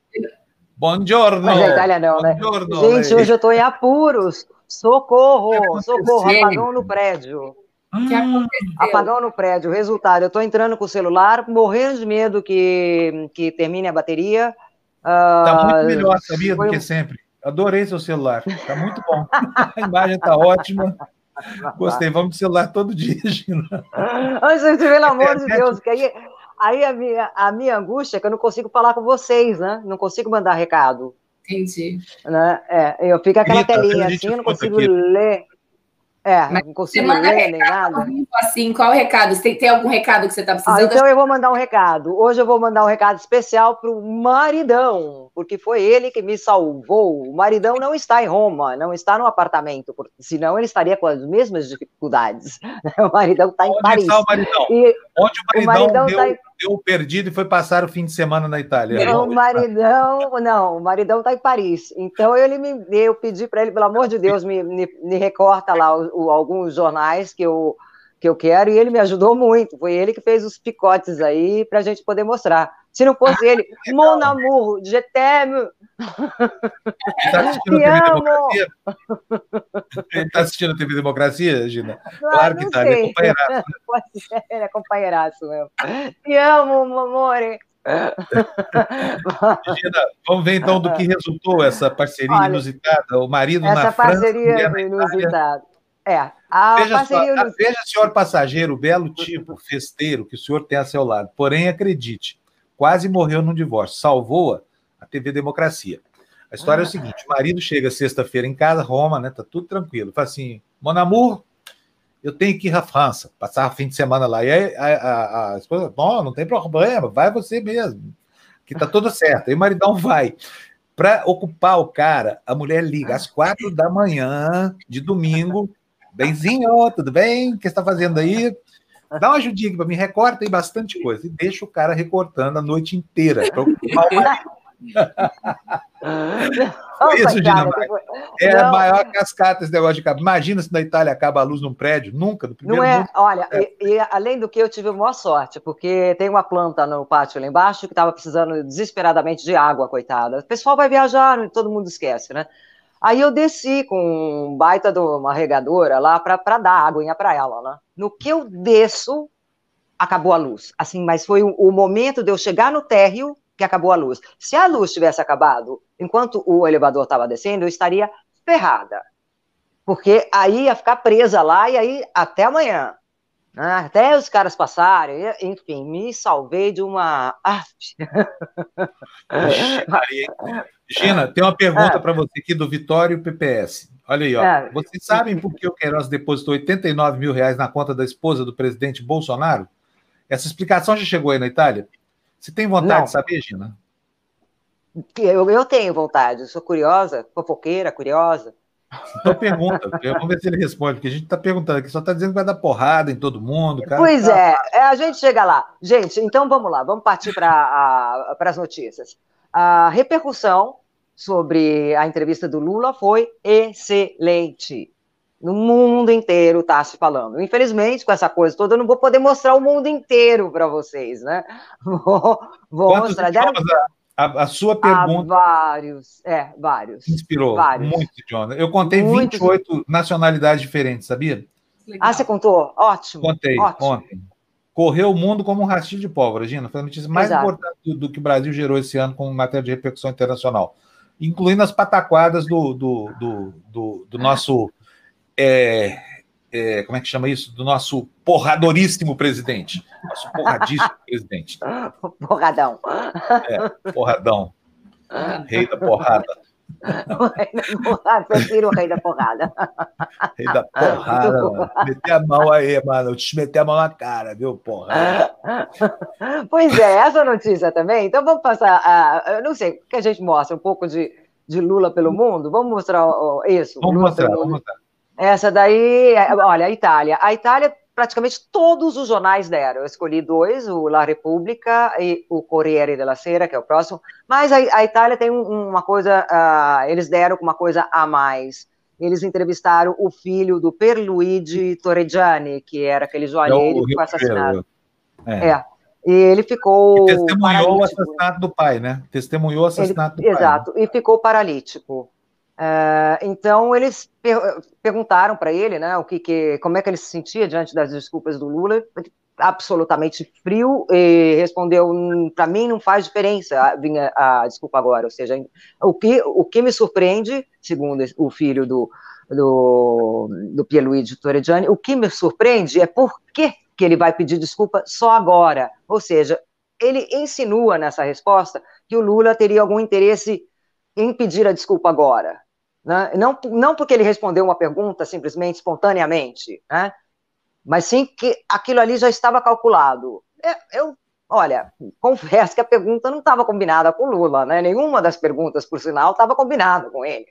A: Bom giorno!
D: Mas a Itália não, né? Gente, hoje eu estou em apuros. Socorro! Socorro! Apagão no prédio. Que hum. Apagão no prédio. Resultado: eu estou entrando com o celular, morrendo de medo que, que termine a bateria.
A: Está muito ah, melhor, sabia, do que sempre. Adorei seu celular. Está muito bom. *laughs* a imagem está ótima. Gostei. Vamos de celular todo dia, Gina.
D: Gente, pelo amor de *laughs* Deus, que aí, aí a, minha, a minha angústia é que eu não consigo falar com vocês, né? Não consigo mandar recado.
B: Entendi.
D: Né? É, eu fico aquela Rita, telinha assim, eu não consigo aqui. ler. É, Mas não consigo ler nem nada.
B: Assim, qual o recado? Você tem, tem algum recado que você está precisando?
D: Ah, então eu vou mandar um recado. Hoje eu vou mandar um recado especial para o maridão, porque foi ele que me salvou. O maridão não está em Roma, não está no apartamento, porque, senão ele estaria com as mesmas dificuldades. *laughs* O maridão está em
A: Onde
D: Paris.
A: Está o maridão? E Onde o maridão, o maridão deu... tá em deu perdido e foi passar o fim de semana na Itália.
D: Não, o maridão, não, o maridão está em Paris. Então ele me, eu pedi para ele, pelo amor de Deus, me, me, me recorta lá o, o, alguns jornais que eu, que eu quero, e ele me ajudou muito. Foi ele que fez os picotes aí para a gente poder mostrar. Se não fosse ah, ele, Mon amour, je t'aime.
A: Está assistindo a TV Democracia? Ele está assistindo a TV Democracia, Gina? Claro que está, ele é companheiraço. Né? *laughs*
D: Ele é companheiraço mesmo. Te amo, amore.
A: Gina, vamos ver então do que resultou essa parceria Olha, inusitada. O marido
D: essa
A: na
D: parceria França, inusitada. É, a
A: veja, parceria só, veja, senhor passageiro, belo tipo festeiro que o senhor tem a seu lado. Porém, acredite, quase morreu num divórcio. Salvou-a a TV Democracia. A história é o seguinte: o marido chega sexta-feira em casa, Roma, né? Tá tudo tranquilo. Fala assim: Mon amour, eu tenho que ir à França, passar o fim de semana lá. E aí a, a, a esposa, não, não tem problema, vai você mesmo, que tá tudo certo. Aí o maridão vai. Para ocupar o cara, a mulher liga às quatro da manhã de domingo. Benzinho, tudo bem? O que você está fazendo aí? Dá uma ajudinha aqui para mim, recorta aí bastante coisa. E deixa o cara recortando a noite inteira *laughs* Isso, É a maior cascata esse negócio de cabo. Imagina se na Itália acaba a luz num prédio, nunca, no primeiro
D: Não é,
A: mundo.
D: olha, e, e além do que eu tive a maior sorte, porque tem uma planta no pátio lá embaixo que estava precisando desesperadamente de água, coitada. O pessoal vai viajar, todo mundo esquece, né? Aí eu desci com um baita de uma regadora lá para dar água para ela, né? No que eu desço, acabou a luz. Assim, mas foi o, o momento de eu chegar no térreo que acabou a luz. Se a luz tivesse acabado enquanto o elevador estava descendo, eu estaria ferrada. Porque aí ia ficar presa lá e aí até amanhã. Até os caras passarem, enfim, me salvei de uma. Ah?
A: Gina, tem uma pergunta
D: Ah.
A: para você aqui do Vitório PPS. Olha aí, ó.
D: Ah.
A: Vocês sabem por que o Queiroz depositou 89 mil reais na conta da esposa do presidente Bolsonaro? Essa explicação já chegou aí na Itália? Você tem vontade
D: Não.
A: de saber, Gina?
D: eu, eu tenho vontade, eu sou curiosa, fofoqueira, curiosa.
A: Então pergunta. Vamos ver se ele responde, porque a gente está perguntando aqui, só está dizendo que vai dar porrada em todo mundo. Cara,
D: Pois
A: tá-
D: é, é, a gente chega lá. Gente, então vamos lá, vamos partir para as notícias. A repercussão sobre a entrevista do Lula foi excelente. No mundo inteiro está se falando. Infelizmente, com essa coisa toda, eu não vou poder mostrar o mundo inteiro para vocês, né? *laughs* Vou, vou
A: Quantos
D: mostrar.
A: Idiomas a, a- sua pergunta
D: vários, é, vários.
A: inspirou?
D: vários.
A: Muito idioma. Eu contei
D: Muitos.
A: 28 nacionalidades diferentes, sabia?
B: Legal.
D: Ah, você contou? Ótimo.
A: Contei
D: ótimo.
A: ontem. Correu o mundo como um rastilho de pólvora, Gina. Foi a notícia mais
D: Exato.
A: importante do, do que o Brasil gerou esse ano com matéria de repercussão internacional. Incluindo as pataquadas do, do, do, do, do nosso. é, é, como é que chama isso? Do nosso porradoríssimo presidente. Nosso porradíssimo *laughs* presidente.
D: Porradão.
A: Porradão. Rei da porrada.
D: Prefiro o rei da porrada.
A: Rei da porrada, mano. Meter a mão aí, mano. Eu te meter a mão na cara, viu, porra?
D: Pois é, essa notícia também. Então vamos passar a. Eu não sei, que a gente mostra um pouco de, de Lula pelo mundo. Vamos mostrar isso.
A: Vamos
D: Lula
A: mostrar,
D: pelo
A: vamos mostrar.
D: Essa daí, é, olha, a Itália. A Itália, praticamente todos os jornais deram. Eu escolhi dois, o La Repubblica e o Corriere della Sera, que é o próximo. Mas a, a Itália tem um- uma coisa, ah, eles deram uma coisa a mais. Eles entrevistaram o filho do Pierluigi Torregiani, que era aquele
A: É
D: joalheiro
A: o
D: que foi assassinado.
A: É.
D: É. E ele ficou.
A: E testemunhou o
D: paralítico.
A: assassinato do pai, né? Testemunhou o assassinato do pai.
D: Exato, e ficou paralítico. É, então eles per- perguntaram para ele, né, o que, que, como é que ele se sentia diante das desculpas do Lula, absolutamente frio e respondeu, para mim não faz diferença a, vinha a desculpa agora, ou seja, o que, o que me surpreende, segundo o filho do, do, do Pierluigi Torregiani, o que me surpreende é por que, que ele vai pedir desculpa só agora, ou seja, ele insinua nessa resposta que o Lula teria algum interesse em pedir a desculpa agora. Né? Não, não porque ele respondeu uma pergunta simplesmente, espontaneamente, né? mas sim que aquilo ali já estava calculado. Eu, eu olha, confesso que a pergunta não estava combinada com o Lula, né? nenhuma das perguntas, por sinal, estava combinada com ele.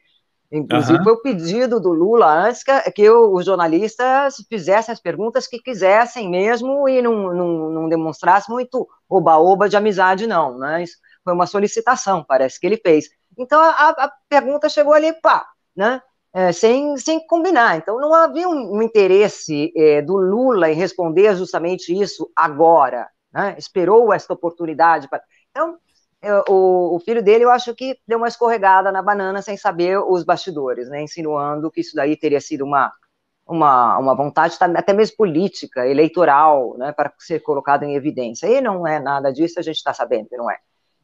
D: Inclusive,
A: Aham.
D: foi o pedido do Lula antes que, que o- os jornalistas fizessem as perguntas que quisessem mesmo e não, não, não demonstrasse muito oba-oba de amizade, não. Né? Isso foi uma solicitação, parece que ele fez. Então, a, a pergunta chegou ali, pá, né? É, sem, sem combinar. Então, não havia um, um interesse é, do Lula em responder justamente isso agora. Né? Esperou esta oportunidade. Pra... Então, eu, o, o, filho dele, eu acho que deu uma escorregada na banana sem saber os bastidores, né? insinuando que isso daí teria sido uma, uma, uma vontade até mesmo política, eleitoral, né? para ser colocado em evidência. E não é nada disso, a gente está sabendo que não é.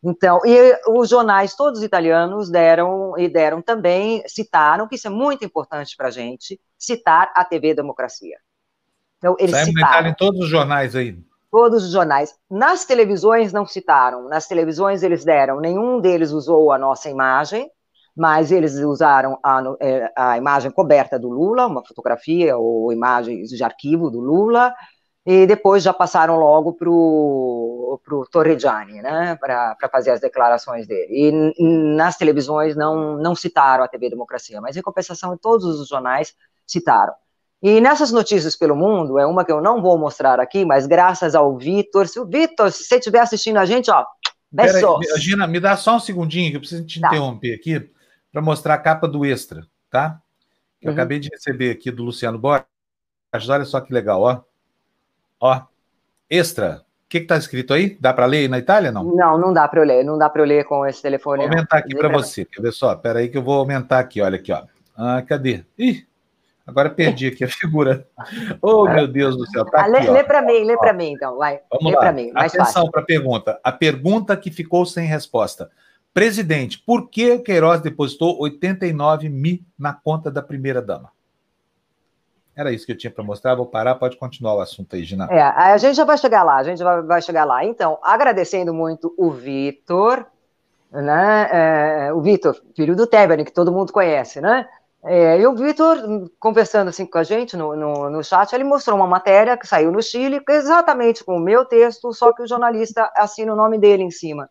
D: Então, e os jornais todos italianos deram e deram também, citaram, que isso é muito importante para a gente, citar a TV Democracia. Então, eles
A: Sai
D: citaram.
A: em todos os jornais aí.
D: Todos os jornais. Nas televisões não citaram. Nas televisões eles deram, nenhum deles usou a nossa imagem, mas eles usaram a, é, a imagem coberta do Lula, uma fotografia ou imagens de arquivo do Lula, e depois já passaram logo para o Torregiani, né, para fazer as declarações dele. E nas televisões não, não citaram a TV Democracia, mas em compensação, todos os jornais citaram. E nessas notícias pelo mundo, é uma que eu não vou mostrar aqui, mas graças ao Vitor, se o Vitor, se você estiver assistindo a gente, ó, beijos.
A: Gina, me dá só um segundinho que eu preciso te tá. interromper aqui para mostrar a capa do Extra, tá? Que eu uhum. acabei de receber aqui do Luciano Borges. Olha só que legal, ó. Ó, Extra. O que está escrito aí? Dá para ler na Itália, não?
D: Não, não dá para eu ler. Não dá para eu ler com esse telefone.
A: Vou aumentar aqui para você. Quer ver só? Espera aí que eu vou aumentar aqui. Olha aqui, ó. Ah, cadê? Ih, agora perdi aqui a figura. *laughs* Oh, meu Deus do céu. Tá
D: ah, aqui, lê, lê para mim, lê para mim, então. Vai.
A: Vamos lê para mim. Atenção para a pergunta. A pergunta que ficou sem resposta. Presidente, por que o Queiroz depositou 89 mil na conta da primeira-dama? Era isso que eu tinha para mostrar. Vou parar, pode continuar o assunto aí, Gina.
D: É, a gente já vai chegar lá, a gente vai, vai chegar lá. Então, agradecendo muito o Vitor, né? É, o Vitor, filho do Tebani, que todo mundo conhece, né? É, e o Vitor, conversando assim com a gente no, no, no, chat, ele mostrou uma matéria que saiu no Chile, exatamente com o meu texto, só que o jornalista assina o nome dele em cima.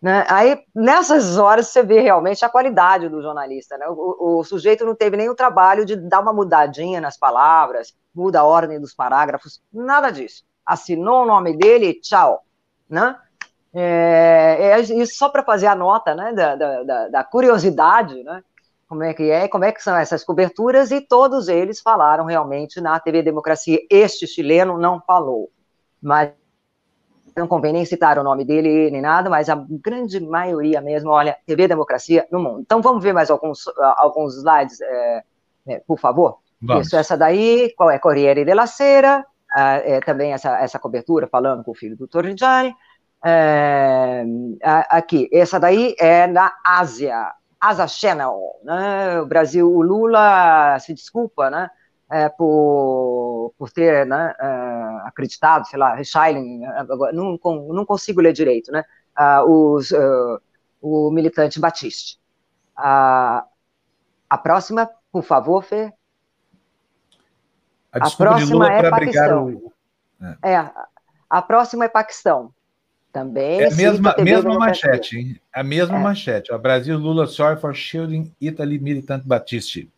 D: Né? Aí, nessas horas, você vê realmente a qualidade do jornalista. Né? O, o, sujeito não teve nem o trabalho de dar uma mudadinha nas palavras, muda a ordem dos parágrafos, nada disso. Assinou o nome dele, tchau. Né? É, é isso só para fazer a nota né, da, da, da, curiosidade, né? como é que é, como é que são essas coberturas, e todos eles falaram realmente na TV Democracia. Este chileno não falou, mas não convém nem citar o nome dele nem nada, mas a grande maioria mesmo, olha, TV Democracia no mundo. Então vamos ver mais alguns, alguns slides, é, é, por favor? Vamos. Isso, essa daí, qual é? Corriere della Sera, é, também essa, essa cobertura falando com o filho do Torrigiani. É, aqui, essa daí é na Ásia, Asa Channel, né? O Brasil, o Lula se desculpa, né? É, por, por ter né, uh, acreditado, sei lá, Schilling, não, não consigo ler direito, né, os, uh, o militante Batiste. a próxima, por favor, Fê.
A: A, a próxima é Paquistão. O...
D: É. é. a próxima é Paquistão. Também.
A: É a mesma, mesma manchete, hein? A mesma é. manchete. O Brasil, Lula, sorry for shielding Italy militant Batiste.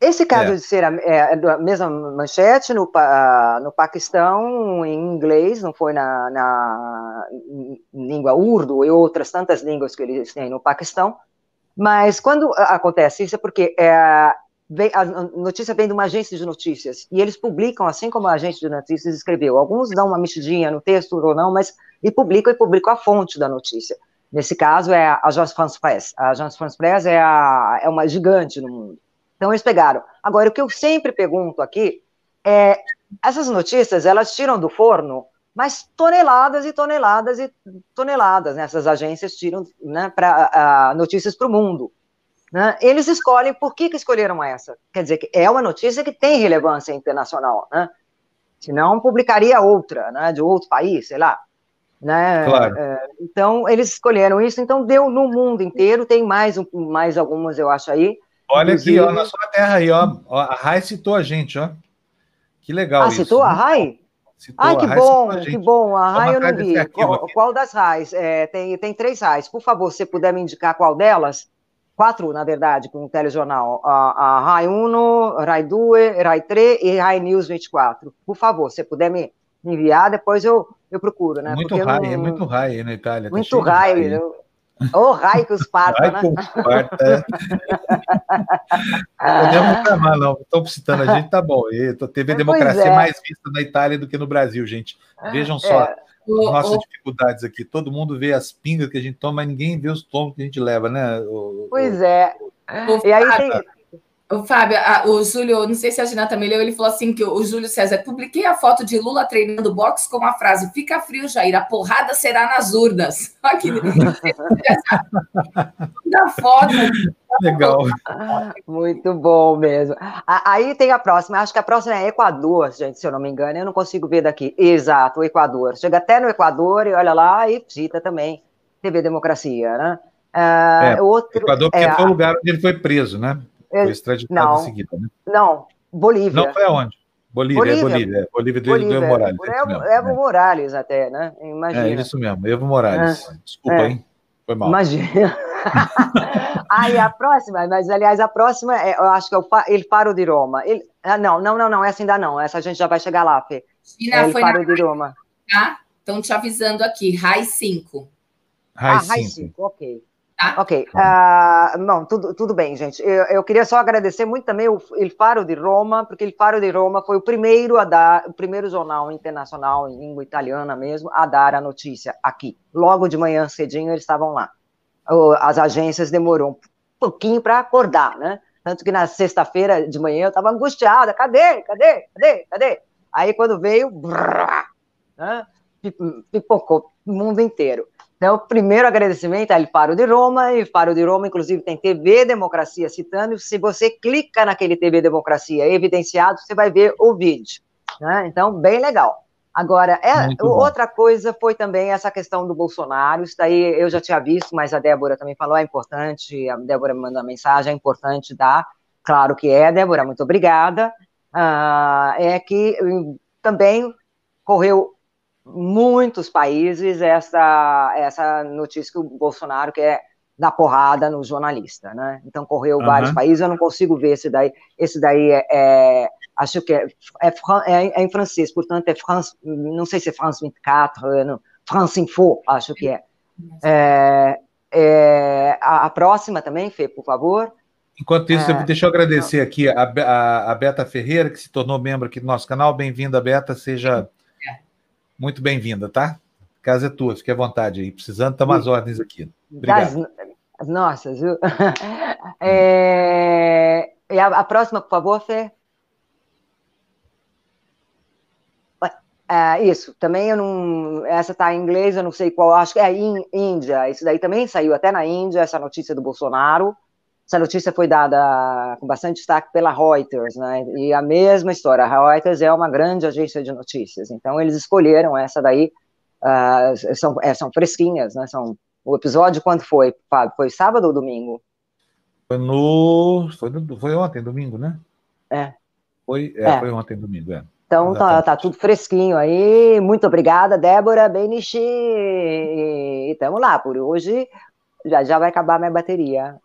D: Esse caso é. de ser a, é, a, mesma manchete no, uh, no Paquistão, em inglês, não foi na, na língua urdu e outras tantas línguas que eles têm no Paquistão, mas quando acontece isso é porque é, vem, a notícia vem de uma agência de notícias e eles publicam assim como a agência de notícias escreveu. Alguns dão uma mexidinha no texto ou não, mas e publicam e publicam a fonte da notícia. Nesse caso é a Agence France Presse. A Agence France Presse é, a, é uma gigante no mundo. Então eles pegaram. Agora, o que eu sempre pergunto aqui é, essas notícias, elas tiram do forno, mas toneladas e toneladas e toneladas, né? Essas agências tiram né, pra, uh, notícias para o mundo. Né? Eles escolhem, por que, que escolheram essa? Quer dizer, que é uma notícia que tem relevância internacional, né? Senão publicaria outra, né, de outro país, sei lá. Né? Claro. É, então, eles escolheram isso, então deu no mundo inteiro, tem mais, mais algumas, eu acho aí,
A: Olha Inclusive... aqui, ó, na sua terra aí, ó. A Rai citou a gente, ó. Que legal ah,
D: isso. citou a Rai? Citou, ah, que bom, que bom. A Rai eu não vi. Qual, qual, das Rais? É, tem, tem três Rais. Por favor, se puder me indicar qual delas? Quatro, na verdade, com o telejornal. A, a Rai 1, Rai 2, Rai 3 e Rai News 24. Por favor, se puder me enviar, depois eu, eu procuro, né?
A: Muito Rai, não... é muito Rai aí na Itália.
D: Tá muito tá Rai. Eu, Ô, Raico Esparta, né? Esparta, é.
A: Podemos chamar, não. Estão citando a gente, tá bom. E TV Democracia é. mais vista na Itália do que no Brasil, gente. Vejam só é. as nossas dificuldades aqui. Todo mundo vê as pingas que a gente toma, mas ninguém vê os tomos que a gente leva, né?
D: O, pois é. E aí tem,
B: o Fábio, a, o Júlio, não sei se a Gina também leu, ele falou assim que o, Júlio César, publiquei a foto de Lula treinando boxe com a frase, fica frio, Jair, a porrada será nas urnas. *laughs* Aqui,
A: da foto. Legal.
D: Muito bom mesmo. Aí tem a próxima, acho que a próxima é Equador, gente, se eu não me engano, eu não consigo ver daqui. Exato, o Equador. Chega até no Equador e olha lá e cita também TV Democracia, né?
A: Uh, é, outro, Equador, porque é, foi o lugar onde ele foi preso, né? Foi extraditado
D: não,
A: em seguida, né?
D: Não, Bolívia.
A: Não foi aonde? Bolívia, Bolívia, é Bolívia. É. Bolívia do Bolívia, Evo Morales.
D: Por Evo, mesmo, Evo é. Morales até, né? Imagina.
A: É isso mesmo, Evo Morales. É. Desculpa, é. hein? Foi mal.
D: Imagina. *laughs* Aí a próxima, mas aliás, a próxima, é, eu acho que é o El Faro de Roma. Ele, ah, não, não, não, não, essa ainda não. Essa a gente já vai chegar lá, Fê.
B: China é El Faro de Roma. Tá? Estão te avisando aqui, RAI 5.
D: RAI ah, 5. 5, ok. Tá? Ok. Uh, bom, tudo, tudo bem, gente. Eu, eu, queria só agradecer muito também o Il Faro de Roma, porque Il Faro de Roma foi o primeiro a dar, o primeiro jornal internacional em língua italiana mesmo, a dar a notícia aqui. Logo de manhã cedinho eles estavam lá. As agências demoraram um pouquinho para acordar, né? Tanto que na sexta-feira de manhã eu estava angustiada. Cadê? Cadê? Cadê? Cadê? Aí quando veio, brrr, né? pipocou o mundo inteiro. Então, primeiro agradecimento ao Faro de Roma, e Faro de Roma, inclusive, tem TV Democracia citando, se você clica naquele TV Democracia evidenciado, você vai ver o vídeo, né? Então, bem legal. Agora, é, outra coisa foi também essa questão do Bolsonaro, isso daí eu já tinha visto, mas a Débora também falou, é importante, a Débora me mandou uma mensagem, é importante dar, claro que é, Débora, muito obrigada, uh, é que hum, também correu muitos países essa, essa notícia que o Bolsonaro quer dar porrada no jornalista, né? Então correu uhum. vários países, eu não consigo ver esse daí. Esse daí é, é acho que é, é, é, é, em francês, portanto é France, não sei se é France 24, não, France Info, acho que é. é, é a, a, próxima também, Fê, por favor.
A: Enquanto isso, é, deixa eu agradecer aqui a, a, a Beta Ferreira, que se tornou membro aqui do nosso canal. Bem-vinda, Beta, seja muito bem-vinda, tá? A casa é tua, fique à vontade aí. Precisando, estamos às ordens aqui. Obrigado.
D: Das, nossas, viu? *laughs* É, a, a, próxima, por favor, Fê? É, isso, também eu não. Essa está em inglês, eu não sei qual, acho que é Índia. Isso daí também saiu até na Índia, essa notícia do Bolsonaro. Essa notícia foi dada com bastante destaque pela Reuters, né? E a mesma história, a Reuters é uma grande agência de notícias, então eles escolheram essa daí, uh, são, é, são fresquinhas, né? São, o episódio quando foi, Fábio? Foi sábado ou domingo?
A: Foi no. Foi, foi ontem, domingo, né?
D: É.
A: Foi, é, é. foi ontem, domingo, é.
D: Então tá, tá, tudo fresquinho aí. Muito obrigada, Débora Benichi. E estamos lá, por hoje já, já vai acabar minha bateria.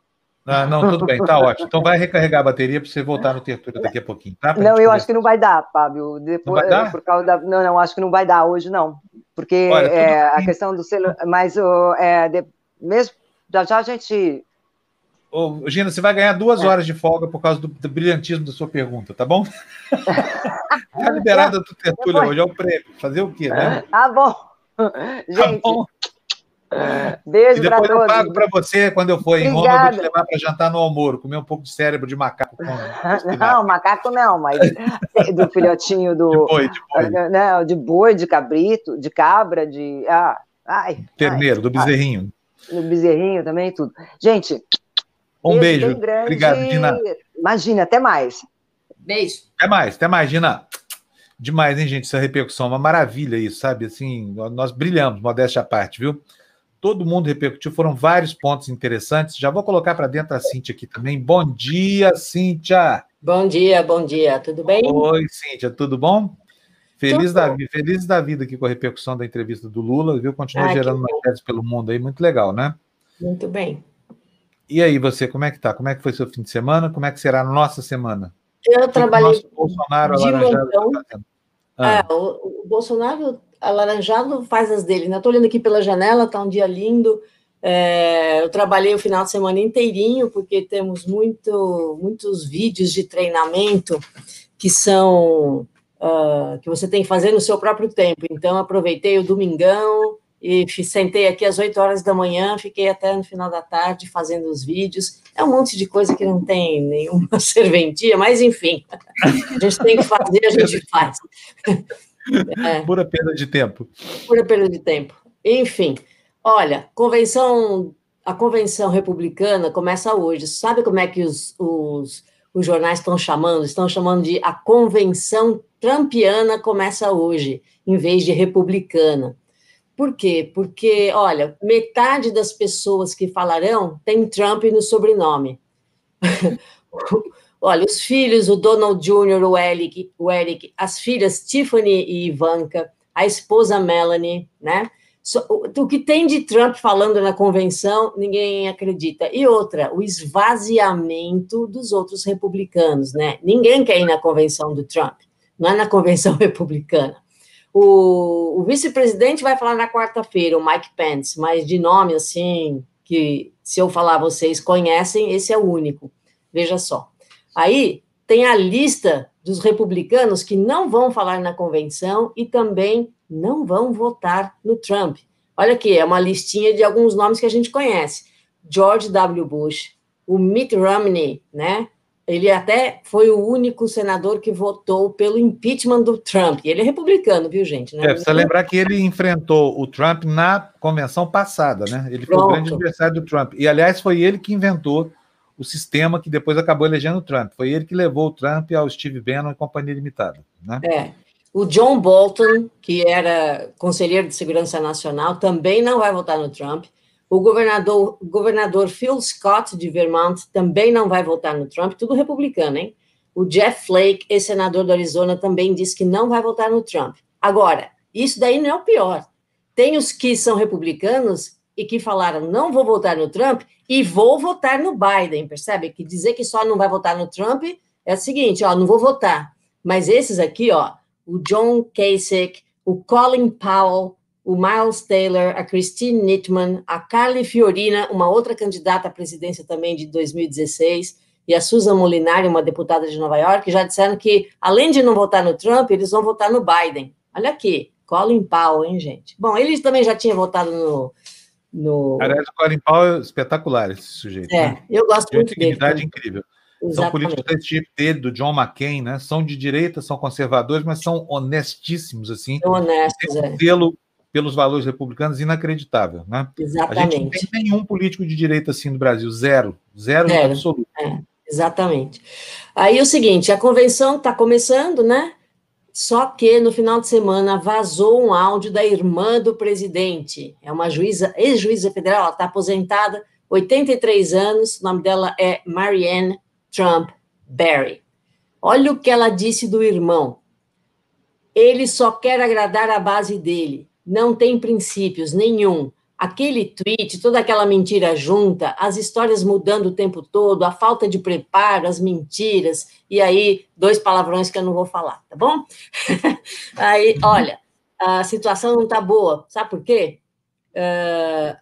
A: Ah, não, tudo bem, tá ótimo. Então vai recarregar a bateria para você voltar no tertúlio daqui a pouquinho, tá?
D: Pra não, eu acho que não vai dar, Fábio. Depois, não vai dar? Por causa da, não, não, acho que não vai dar hoje, não. Porque Olha, é, a questão do celular. Mas é, de, mesmo já já a gente.
A: Ô, Gina, você vai ganhar duas é. horas de folga por causa do, do, brilhantismo da sua pergunta, tá bom? *laughs* tá liberada do tertúlio hoje, é o prêmio. Fazer o quê, né? *laughs*
D: Tá bom. Tá gente, tá bom. Beijo
A: e depois eu pago para você quando eu for em Roma, eu vou te levar para jantar no almoço, comer um pouco de cérebro de macaco.
D: não, macaco não, mas *laughs* do filhotinho do. De boi, de boi. Não, né, de boi, de cabrito, de cabra, de. Ah, ai,
A: Terneiro, ai, do bezerrinho.
D: Ai, do bezerrinho também, tudo. Gente.
A: Um beijo. beijo. Obrigado, Dina.
D: Imagina, até mais.
B: Beijo.
A: Até mais, até mais, Dina. Demais, hein, gente, essa repercussão. Uma maravilha isso, sabe? Assim, nós brilhamos, modéstia à parte, viu? Todo mundo repercutiu, foram vários pontos interessantes. Já vou colocar para dentro a Cíntia aqui também. Bom dia, Cíntia.
E: Bom dia, bom dia, tudo bem?
A: Oi, Cíntia, tudo bom? Feliz da, feliz da vida aqui com a repercussão da entrevista do Lula, viu? Continua ah, gerando matérias pelo mundo aí, muito legal, né?
E: Muito bem.
A: E aí, você, como é que tá? Como é que foi seu fim de semana? Como é que será a nossa semana?
E: Eu trabalhei de montão. Tá ah. É, o, o Bolsonaro alaranjado faz as dele, né? Estou olhando aqui pela janela, tá um dia lindo. É, eu trabalhei o final de semana inteirinho, porque temos muito, muitos vídeos de treinamento que são uh, que você tem que fazer no seu próprio tempo. Então, aproveitei o domingão e sentei aqui às 8 horas da manhã, fiquei até no final da tarde fazendo os vídeos. É um monte de coisa que não tem nenhuma *laughs* serventia, mas enfim, a gente tem que fazer, a gente faz. *laughs*
A: É. *laughs* Pura perda de tempo.
E: Pura perda de tempo. Enfim, olha, convenção, a convenção republicana começa hoje. Sabe como é que os, os, os jornais estão chamando? Estão chamando de a convenção trampiana começa hoje, em vez de republicana. Por quê? Porque, olha, metade das pessoas que falarão tem Trump no sobrenome. *laughs* olha, os filhos, o Donald Jr., o Eric, o Eric, as filhas Tiffany e Ivanka, a esposa Melanie, né? O que tem de Trump falando na convenção, ninguém acredita. E outra, o esvaziamento dos outros republicanos, né? Ninguém quer ir na convenção do Trump, não é na convenção *laughs* republicana. O, o vice-presidente vai falar na quarta-feira, o Mike Pence, mas de nome assim, que se eu falar vocês conhecem, esse é o único. Veja só. Aí tem a lista dos republicanos que não vão falar na convenção e também não vão votar no Trump. Olha aqui, é uma listinha de alguns nomes que a gente conhece. George W. Bush, o Mitt Romney, né? Ele até foi o único senador que votou pelo impeachment do Trump. E ele é republicano, viu, gente?
A: Né? É, precisa lembrar que ele enfrentou o Trump na convenção passada, né? Ele Pronto. foi o grande adversário do Trump. E, aliás, foi ele que inventou o sistema que depois acabou elegendo o Trump. Foi ele que levou o Trump ao Steve Bannon e Companhia Limitada. Né?
E: É. O John Bolton, que era conselheiro de segurança nacional, também não vai votar no Trump. O governador, governador Phil Scott, de Vermont, também não vai votar no Trump, tudo republicano, hein? O Jeff Flake, ex-senador do Arizona, também disse que não vai votar no Trump. Agora, isso daí não é o pior. Tem os que são republicanos e que falaram não vou votar no Trump e vou votar no Biden, percebe? Que dizer que só não vai votar no Trump é o seguinte, ó, não vou votar. Mas esses aqui, ó, o John Kasich, o Colin Powell, o Miles Taylor, a Christine Nittman, a Carly Fiorina, uma outra candidata à presidência também de 2016, e a Susan Molinari, uma deputada de Nova York, já disseram que, além de não votar no Trump, eles vão votar no Biden. Olha aqui, Colin Powell, hein, gente? Bom, ele também já tinha votado no. No...
A: Aliás, o Colin Powell é espetacular, esse sujeito.
E: É, né? eu gosto de muito dele.
A: incrível. Exatamente. São políticos desse tipo dele, do John McCain, né? São de direita, são conservadores, mas são honestíssimos, assim.
E: São honestos,
A: é. Pelo, pelos valores republicanos, inacreditável, né?
E: Exatamente.
A: A gente não tem nenhum político de direita assim no Brasil, zero. Zero, zero. absoluto.
E: É, exatamente. Aí o seguinte, a convenção está começando, né? Só que no final de semana vazou um áudio da irmã do presidente. É uma juíza, ex-juíza federal, ela está aposentada, 83 anos, o nome dela é Marianne Trump Barry. Olha o que ela disse do irmão. Ele só quer agradar a base dele, não tem princípios nenhum. Aquele tweet, toda aquela mentira junta, as histórias mudando o tempo todo, a falta de preparo, as mentiras, e aí, dois palavrões que eu não vou falar, tá bom? *laughs* aí, olha, a situação não tá boa, sabe por quê? Uh,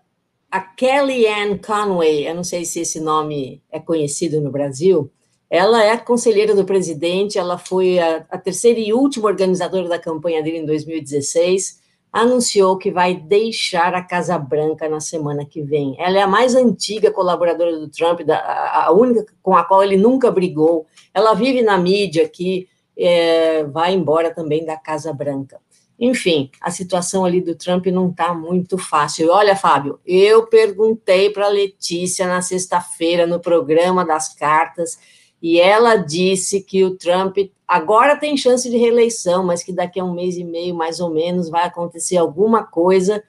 E: a Kellyanne Conway, eu não sei se esse nome é conhecido no Brasil, ela é conselheira do presidente, ela foi a, a, terceira e última organizadora da campanha dele em 2016, anunciou que vai deixar a Casa Branca na semana que vem. Ela é a mais antiga colaboradora do Trump, da, a única com a qual ele nunca brigou. Ela vive na mídia que é, vai embora também da Casa Branca. Enfim, a situação ali do Trump não está muito fácil. Olha, Fábio, eu perguntei para a Letícia na sexta-feira no programa das cartas e ela disse que o Trump agora tem chance de reeleição, mas que daqui a um mês e meio, mais ou menos, vai acontecer alguma coisa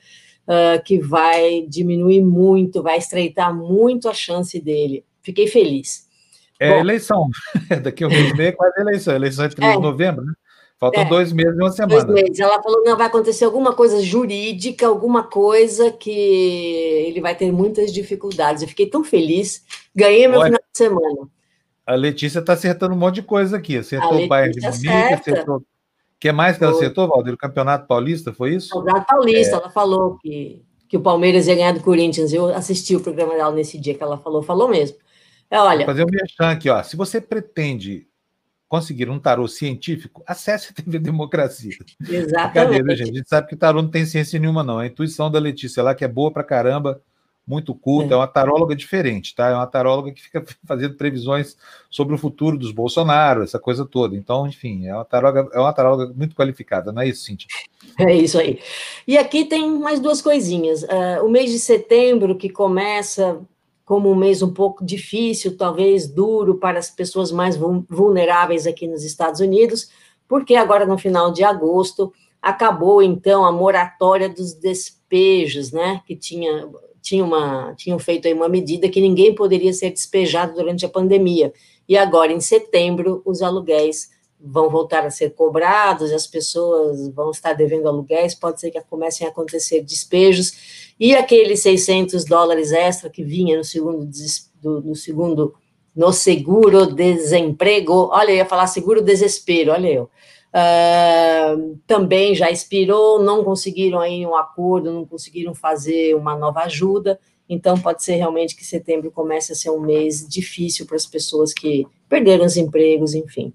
E: uh, que vai diminuir muito, vai estreitar muito a chance dele. Fiquei feliz.
A: É Bom, eleição. *laughs* daqui a um mês e meio é quase eleição. Eleição é 3 é, de novembro, né? Faltam é, dois meses e uma semana.
E: Dois meses. Ela falou não vai acontecer alguma coisa jurídica, alguma coisa que ele vai ter muitas dificuldades. Eu fiquei tão feliz. Ganhei meu Olha, final de semana.
A: A Letícia está acertando um monte de coisa aqui. Acertou o Bayern de Munique, acertou. O que mais que ela acertou, Valdir? O Campeonato Paulista, foi isso?
E: O Campeonato Paulista, é... ela falou que, que o Palmeiras ia ganhar do Corinthians. Eu assisti o programa dela nesse dia que ela falou, falou mesmo. É, olha.
A: Vou fazer um merchan aqui, ó. Se você pretende conseguir um tarô científico, acesse a TV Democracia.
E: Exatamente.
A: gente? A gente sabe que tarô não tem ciência nenhuma, não. A intuição da Letícia lá, que é boa pra caramba, muito culta, é. é uma taróloga diferente, tá? É uma taróloga que fica *laughs* fazendo previsões sobre o futuro dos Bolsonaro, essa coisa toda. Então, enfim, é uma taróloga, é uma taróloga muito qualificada, não é isso, Cintia?
E: É isso aí. E aqui tem mais duas coisinhas. Uh, o mês de setembro, que começa como um mês um pouco difícil, talvez duro para as pessoas mais vulneráveis aqui nos Estados Unidos, porque agora no final de agosto acabou então a moratória dos despejos, né? Que tinha, tinha uma, tinham feito aí uma medida que ninguém poderia ser despejado durante a pandemia. E agora, em setembro, os aluguéis vão voltar a ser cobrados, as pessoas vão estar devendo aluguéis, pode ser que comecem a acontecer despejos, e aqueles 600 dólares extra que vinha no segundo, no segundo, no seguro-desemprego, olha, eu ia falar seguro-desespero, olha eu, uh, também já expirou, não conseguiram aí um acordo, não conseguiram fazer uma nova ajuda, então pode ser realmente que setembro comece a ser um mês difícil para as pessoas que perderam os empregos, enfim.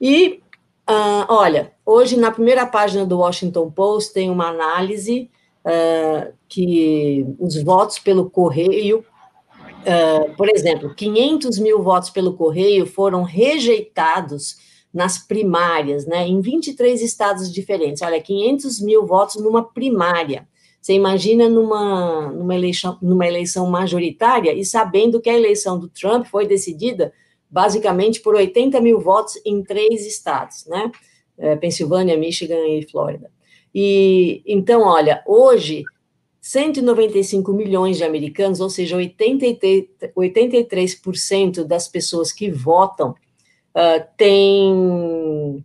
E: E, uh, olha, hoje na primeira página do Washington Post tem uma análise uh, que os votos pelo correio, uh, por exemplo, 500 mil votos pelo correio foram rejeitados nas primárias, né, em 23 estados diferentes. Olha, 500 mil votos numa primária. Você imagina numa, numa, eleição, numa eleição majoritária e sabendo que a eleição do Trump foi decidida basicamente por 80 mil votos em três estados, né? É, Pensilvânia, Michigan e Flórida. E então, olha, hoje 195 milhões de americanos, ou seja, 83%, 83% das pessoas que votam uh, têm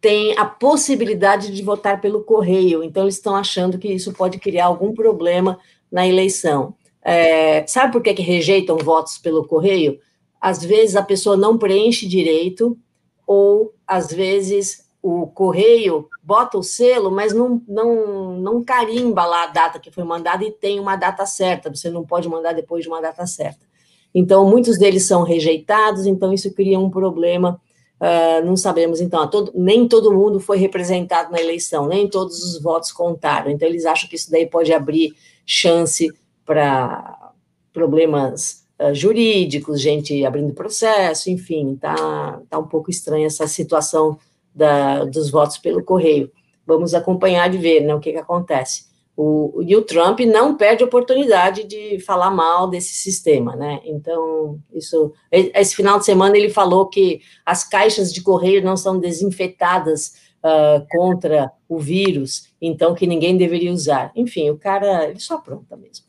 E: tem a possibilidade de votar pelo correio, então eles estão achando que isso pode criar algum problema na eleição. É, sabe por que, que rejeitam votos pelo correio? às vezes a pessoa não preenche direito, ou às vezes o correio bota o selo, mas não, não, não carimba lá a data que foi mandada e tem uma data certa, você não pode mandar depois de uma data certa. Então, muitos deles são rejeitados, então isso cria um problema, uh, não sabemos, então, todo, nem todo mundo foi representado na eleição, nem todos os votos contaram, então eles acham que isso daí pode abrir chance para problemas uh, jurídicos, gente abrindo processo, enfim, tá, tá um pouco estranha essa situação da, dos votos pelo correio. Vamos acompanhar de ver né, o que, que acontece. O, e o Trump não perde oportunidade de falar mal desse sistema, né? Então, isso. Esse final de semana ele falou que as caixas de correio não são desinfetadas uh, contra o vírus, então que ninguém deveria usar. Enfim, o cara, ele só apronta mesmo.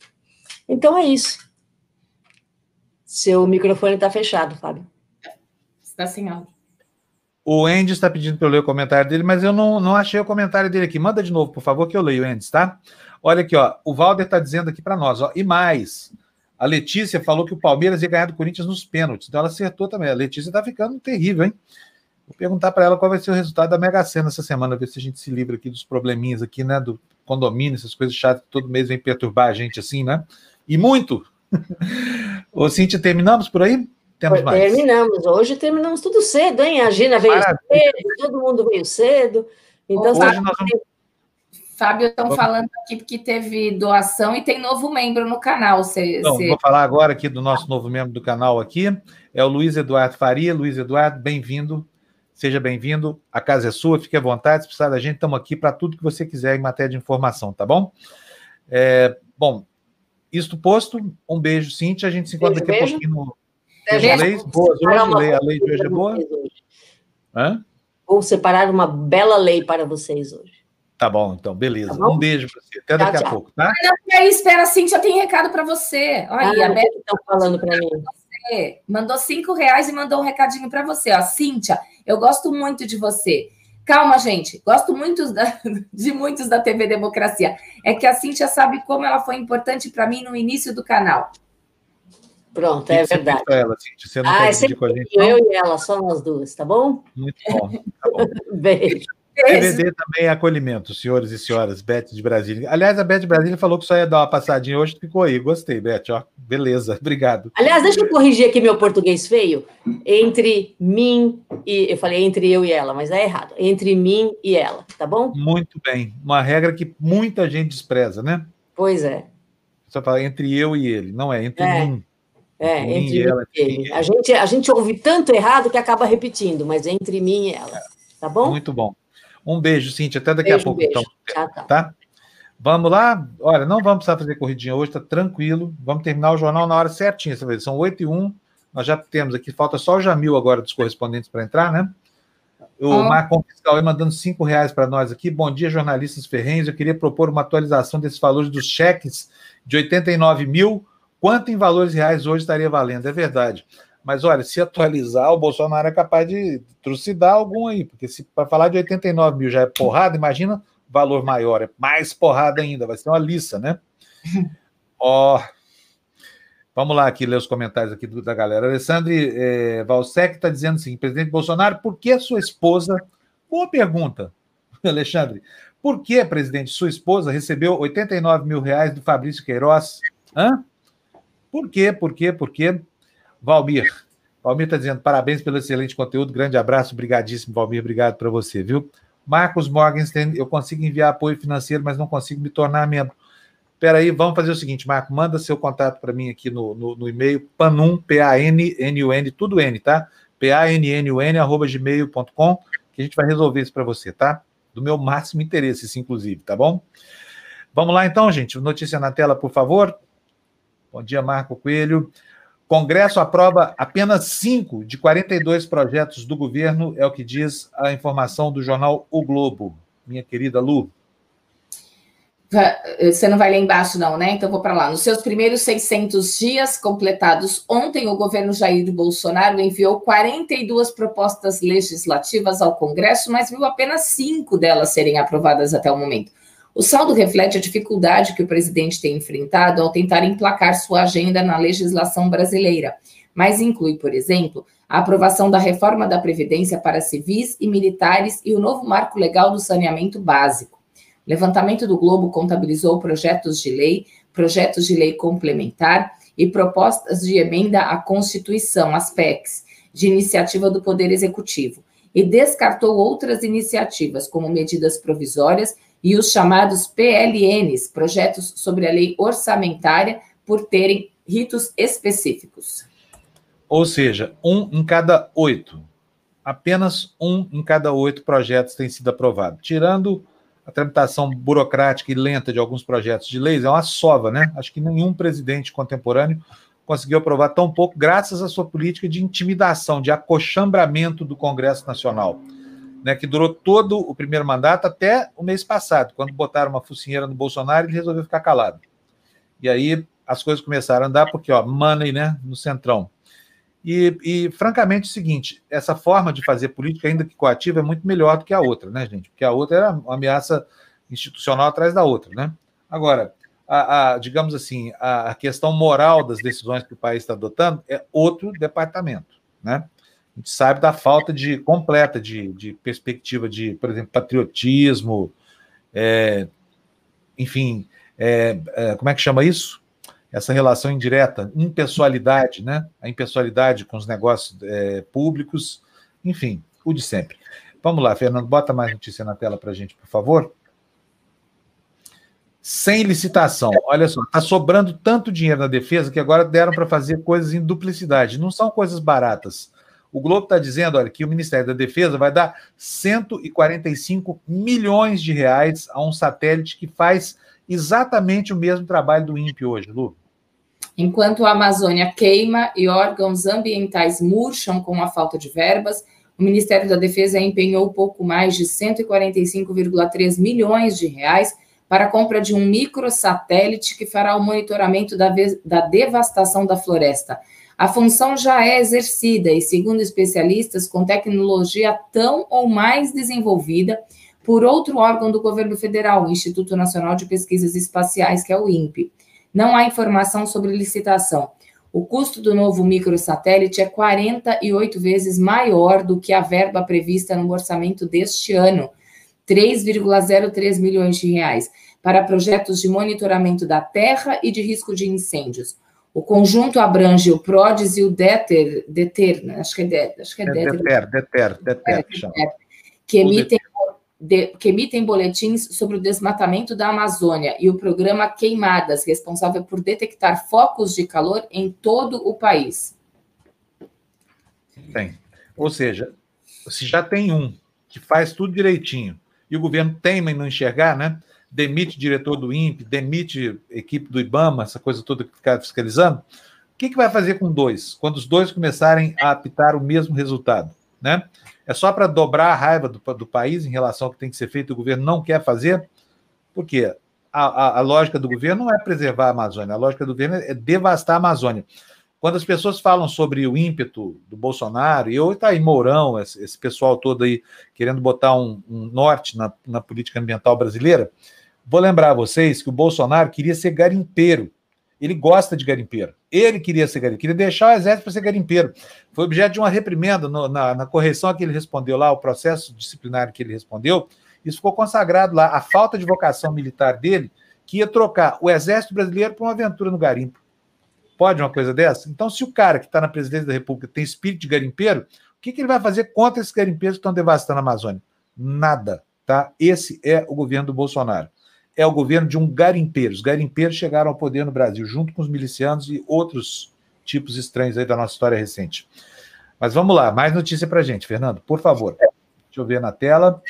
E: Então é isso. Seu microfone está fechado, Fábio.
B: Está sem áudio.
A: O Andy está pedindo para eu ler o comentário dele, mas eu não, não achei o comentário dele aqui. Manda de novo, por favor, que eu leio, Andy, tá? Olha aqui, ó. O Valder está dizendo aqui para nós, ó. E mais, a Letícia falou que o Palmeiras ia ganhar do Corinthians nos pênaltis. Então ela acertou também. A Letícia está ficando terrível, hein? Vou perguntar para ela qual vai ser o resultado da Mega Sena essa semana, ver se a gente se livra aqui dos probleminhas aqui, né? Do condomínio, essas coisas chatas que todo mês vem perturbar a gente assim, né? E muito. *laughs* Ô, Cintia, terminamos por aí?
E: Temos mais. Terminamos. Hoje terminamos tudo cedo, hein? A Gina veio Maravilha. cedo, todo mundo veio cedo. Então,
B: Hoje nós vamos... Fábio, estão falando aqui que teve doação e tem novo membro no canal. Cê,
A: Não, cê... Vou falar agora aqui do nosso novo membro do canal aqui. É o Luiz Eduardo Faria. Luiz Eduardo, bem-vindo. Seja bem-vindo. A casa é sua, fique à vontade. Se precisar da gente, estamos aqui para tudo que você quiser em matéria de informação, tá bom? É, bom, isto posto, um beijo, Cintia. A gente se encontra daqui a pouquinho no. Beijo, leis. Boas hoje, lei. A lei de hoje é boa.
E: Hã? Vou separar uma bela lei para vocês hoje.
A: Tá bom, então, beleza. Tá um beijo para você. Até daqui tchau, a pouco, tá?
B: Não, aí, espera, Cintia tem recado para você. Olha, ah, a Beth
E: estão falando para mim.
B: Você. Mandou cinco reais e mandou um recadinho para você. Ó, Cíntia, eu gosto muito de você. Calma, gente. Gosto muito da, *laughs* de muitos da TV Democracia. É que a Cíntia sabe como ela foi importante para mim no início do canal.
E: Pronto, é verdade. Ela, Cíntia? Você não ah, é com a gente, eu e ela, só nós duas, tá bom?
A: Muito bom. Tá bom. *laughs* Beijo. TVD também é acolhimento, senhores e senhoras, Beth de Brasília. Aliás, a Beth de Brasília falou que só ia dar uma passadinha hoje, ficou aí. Gostei, Beth, ó. Beleza, *laughs* obrigado.
E: Aliás, deixa eu corrigir aqui meu português feio. Entre mim e. Eu falei entre eu e ela, mas é errado. Entre mim e ela, tá bom?
A: Muito bem. Uma regra que muita gente despreza, né?
E: Pois é.
A: Só fala entre eu e ele, não é entre é. mim.
E: É, entre, mim e ela. Ele. A gente, a gente ouve tanto errado que acaba repetindo, mas é entre mim e ela. Tá bom?
A: Muito bom. Um beijo, Cintia. Até daqui beijo, a pouco, beijo. então. Tchau, tchau. Tá? Vamos lá? Olha, não vamos precisar fazer corridinha hoje, tá tranquilo. Vamos terminar o jornal na hora certinha, você vê. São 8 e 1. Nós já temos aqui, falta só o Jamil agora dos correspondentes para entrar, né? O oh. Marcon Fiscal mandando cinco reais para nós aqui. Bom dia, jornalistas ferrenhos. Eu queria propor uma atualização desses valores dos cheques de 89 mil. Quanto em valores reais hoje estaria valendo? É verdade. Mas olha, se atualizar, o Bolsonaro é capaz de trucidar algum aí, porque se para falar de 89 mil já é porrada, imagina valor maior, é mais porrada ainda, vai ser uma lista, né? *laughs* Ó, oh, vamos lá aqui ler os comentários aqui da galera. Alessandre é, Valsec está dizendo assim, presidente Bolsonaro, por que sua esposa... Boa pergunta, *laughs* Alexandre. Por que, presidente, sua esposa recebeu 89 mil reais do Fabrício Queiroz? Hã? Por quê? Por quê? Por quê? Valmir. Valmir está dizendo parabéns pelo excelente conteúdo. Grande abraço, obrigadíssimo, Valmir. Obrigado para você, viu? Marcos Morgenstern, eu consigo enviar apoio financeiro, mas não consigo me tornar membro. Espera aí, vamos fazer o seguinte, Marco, manda seu contato para mim aqui no, no, no, e-mail, panum, P-A-N-N-U-N, tudo N, tá? P-A-N-N-U-N, arroba gmail.com, que a gente vai resolver isso para você, tá? Do meu máximo interesse, isso, inclusive, tá bom? Vamos lá, então, gente. Notícia na tela, por favor. Bom dia, Marco Coelho. Congresso aprova apenas cinco de 42 projetos do governo, é o que diz a informação do jornal O Globo. Minha querida Lu.
B: Você não vai lá embaixo, não, né? Então vou para lá. Nos seus primeiros 600 dias completados ontem, o governo Jair Bolsonaro enviou 42 propostas legislativas ao Congresso, mas viu apenas cinco delas serem aprovadas até o momento. O saldo reflete a dificuldade que o presidente tem enfrentado ao tentar emplacar sua agenda na legislação brasileira, mas inclui, por exemplo, a aprovação da reforma da Previdência para civis e militares e o novo marco legal do saneamento básico. O levantamento do Globo contabilizou projetos de lei, projetos de lei complementar e propostas de emenda à Constituição, as PECs, de iniciativa do Poder Executivo, e descartou outras iniciativas, como medidas provisórias e os chamados PLNs, projetos sobre a lei orçamentária, por terem ritos específicos.
A: Ou seja, um em cada oito. Apenas um em cada oito projetos tem sido aprovado. Tirando a tramitação burocrática e lenta de alguns projetos de leis, é uma sova, né? Acho que nenhum presidente contemporâneo conseguiu aprovar tão pouco, graças à sua política de intimidação, de acochambramento do Congresso Nacional né, que durou todo o primeiro mandato até o mês passado, quando botaram uma focinheira no Bolsonaro ele resolveu ficar calado. E aí as coisas começaram a andar porque, ó, money, né, no centrão. E, e, francamente, é o seguinte: essa forma de fazer política, ainda que coativa, é muito melhor do que a outra, né, gente? Porque a outra era uma ameaça institucional atrás da outra, né? Agora, a, a digamos assim, a questão moral das decisões que o país está adotando é outro departamento, né? A gente sabe da falta de completa de, de perspectiva de, por exemplo, patriotismo, é, enfim, é, é, como é que chama isso? Essa relação indireta, impessoalidade, né? A impessoalidade com os negócios é, públicos, enfim, o de sempre. Vamos lá, Fernando, bota mais notícia na tela para a gente, por favor. Sem licitação. Olha só, está sobrando tanto dinheiro na defesa que agora deram para fazer coisas em duplicidade. Não são coisas baratas. O Globo está dizendo olha, que o Ministério da Defesa vai dar 145 milhões de reais a um satélite que faz exatamente o mesmo trabalho do INPE hoje, Lu.
B: Enquanto a Amazônia queima e órgãos ambientais murcham com a falta de verbas, o Ministério da Defesa empenhou pouco mais de 145,3 milhões de reais para a compra de um microsatélite que fará o monitoramento da, da devastação da floresta. A função já é exercida e, segundo especialistas, com tecnologia tão ou mais desenvolvida por outro órgão do governo federal, o Instituto Nacional de Pesquisas Espaciais, que é o INPE. Não há informação sobre licitação. O custo do novo microsatélite é 48 vezes maior do que a verba prevista no orçamento deste ano, 3,03 milhões de reais, para projetos de monitoramento da terra e de risco de incêndios. O conjunto abrange o PRODES e o DETER, DETER né? acho que é DETER. Acho que é, é DETER, DETER, DETER, DETER, é, DETER que, emitem, de, que emitem boletins sobre o desmatamento da Amazônia e o programa Queimadas, responsável por detectar focos de calor em todo o país.
A: Tem. Ou seja, se já tem um que faz tudo direitinho e o governo teima em não enxergar, né? Demite diretor do INPE, demite equipe do IBAMA, essa coisa toda que fica fiscalizando, o que, que vai fazer com dois, quando os dois começarem a apitar o mesmo resultado? né? É só para dobrar a raiva do, do, país em relação ao que tem que ser feito, o governo não quer fazer, porque a, a, a, lógica do governo não é preservar a Amazônia, a lógica do governo é devastar a Amazônia. Quando as pessoas falam sobre o ímpeto do Bolsonaro, e hoje está aí Mourão, esse, esse, pessoal todo aí querendo botar um, um norte na, na política ambiental brasileira, vou lembrar a vocês que o Bolsonaro queria ser garimpeiro. Ele gosta de garimpeiro. Ele queria ser garimpeiro, queria deixar o exército para ser garimpeiro. Foi objeto de uma reprimenda no, na, na, correção que ele respondeu lá, o processo disciplinar que ele respondeu. Isso ficou consagrado lá. A falta de vocação militar dele, que ia trocar o exército brasileiro por uma aventura no garimpo. Pode uma coisa dessa? Então, se o cara que está na presidência da República tem espírito de garimpeiro, o que, que ele vai fazer contra esses garimpeiros que estão devastando a Amazônia? Nada. Tá? Esse é o governo do Bolsonaro é o governo de um garimpeiro. Os garimpeiros chegaram ao poder no Brasil, junto com os milicianos e outros tipos estranhos aí da nossa história recente. Mas vamos lá, mais notícia para gente, Fernando, por favor. Deixa eu ver na tela.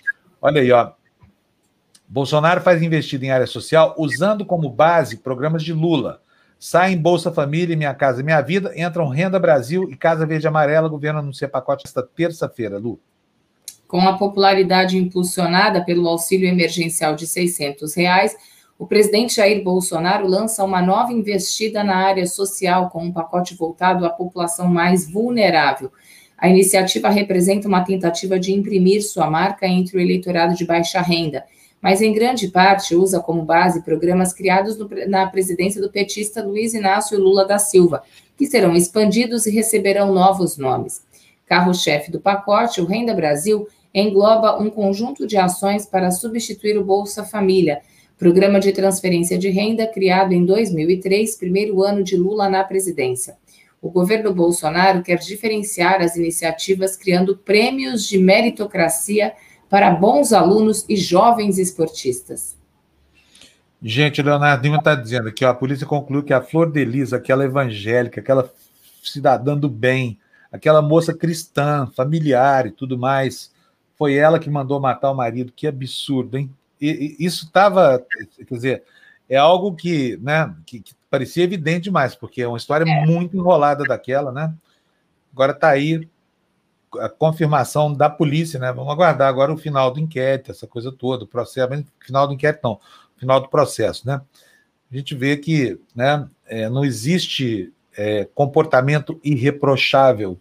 A: Olha aí, ó. Bolsonaro faz investida em área social usando como base programas de Lula. Saem Bolsa Família, Minha Casa Minha Vida, entram Renda Brasil e Casa Verde Amarela. O governo anuncia pacote esta terça-feira, Lu.
B: Com a popularidade impulsionada pelo auxílio emergencial de 600 reais, o presidente Jair Bolsonaro lança uma nova investida na área social com um pacote voltado à população mais vulnerável. A iniciativa representa uma tentativa de imprimir sua marca entre o eleitorado de baixa renda, mas em grande parte usa como base programas criados no, na presidência do petista Luiz Inácio Lula da Silva, que serão expandidos e receberão novos nomes. Carro-chefe do pacote, o Renda Brasil, engloba um conjunto de ações para substituir o Bolsa Família, programa de transferência de renda criado em 2003, primeiro ano de Lula na presidência. O governo Bolsonaro quer diferenciar as iniciativas criando prêmios de meritocracia para bons alunos e jovens esportistas.
A: Gente, Leonardo Lima está dizendo aqui, a polícia concluiu que a Flor de Lis, aquela evangélica, aquela cidadã do bem, aquela moça cristã, familiar e tudo mais, foi ela que mandou matar o marido. Que absurdo, hein? E, e isso estava, quer dizer, é algo que, né, que, que, parecia evidente demais, porque é uma história é. muito enrolada daquela, né? Agora está aí a confirmação da polícia, né? Vamos aguardar agora o final do inquérito, essa coisa toda, o processo, final do inquérito não, final do processo, né? A gente vê que, né, é, não existe é, comportamento irreprochável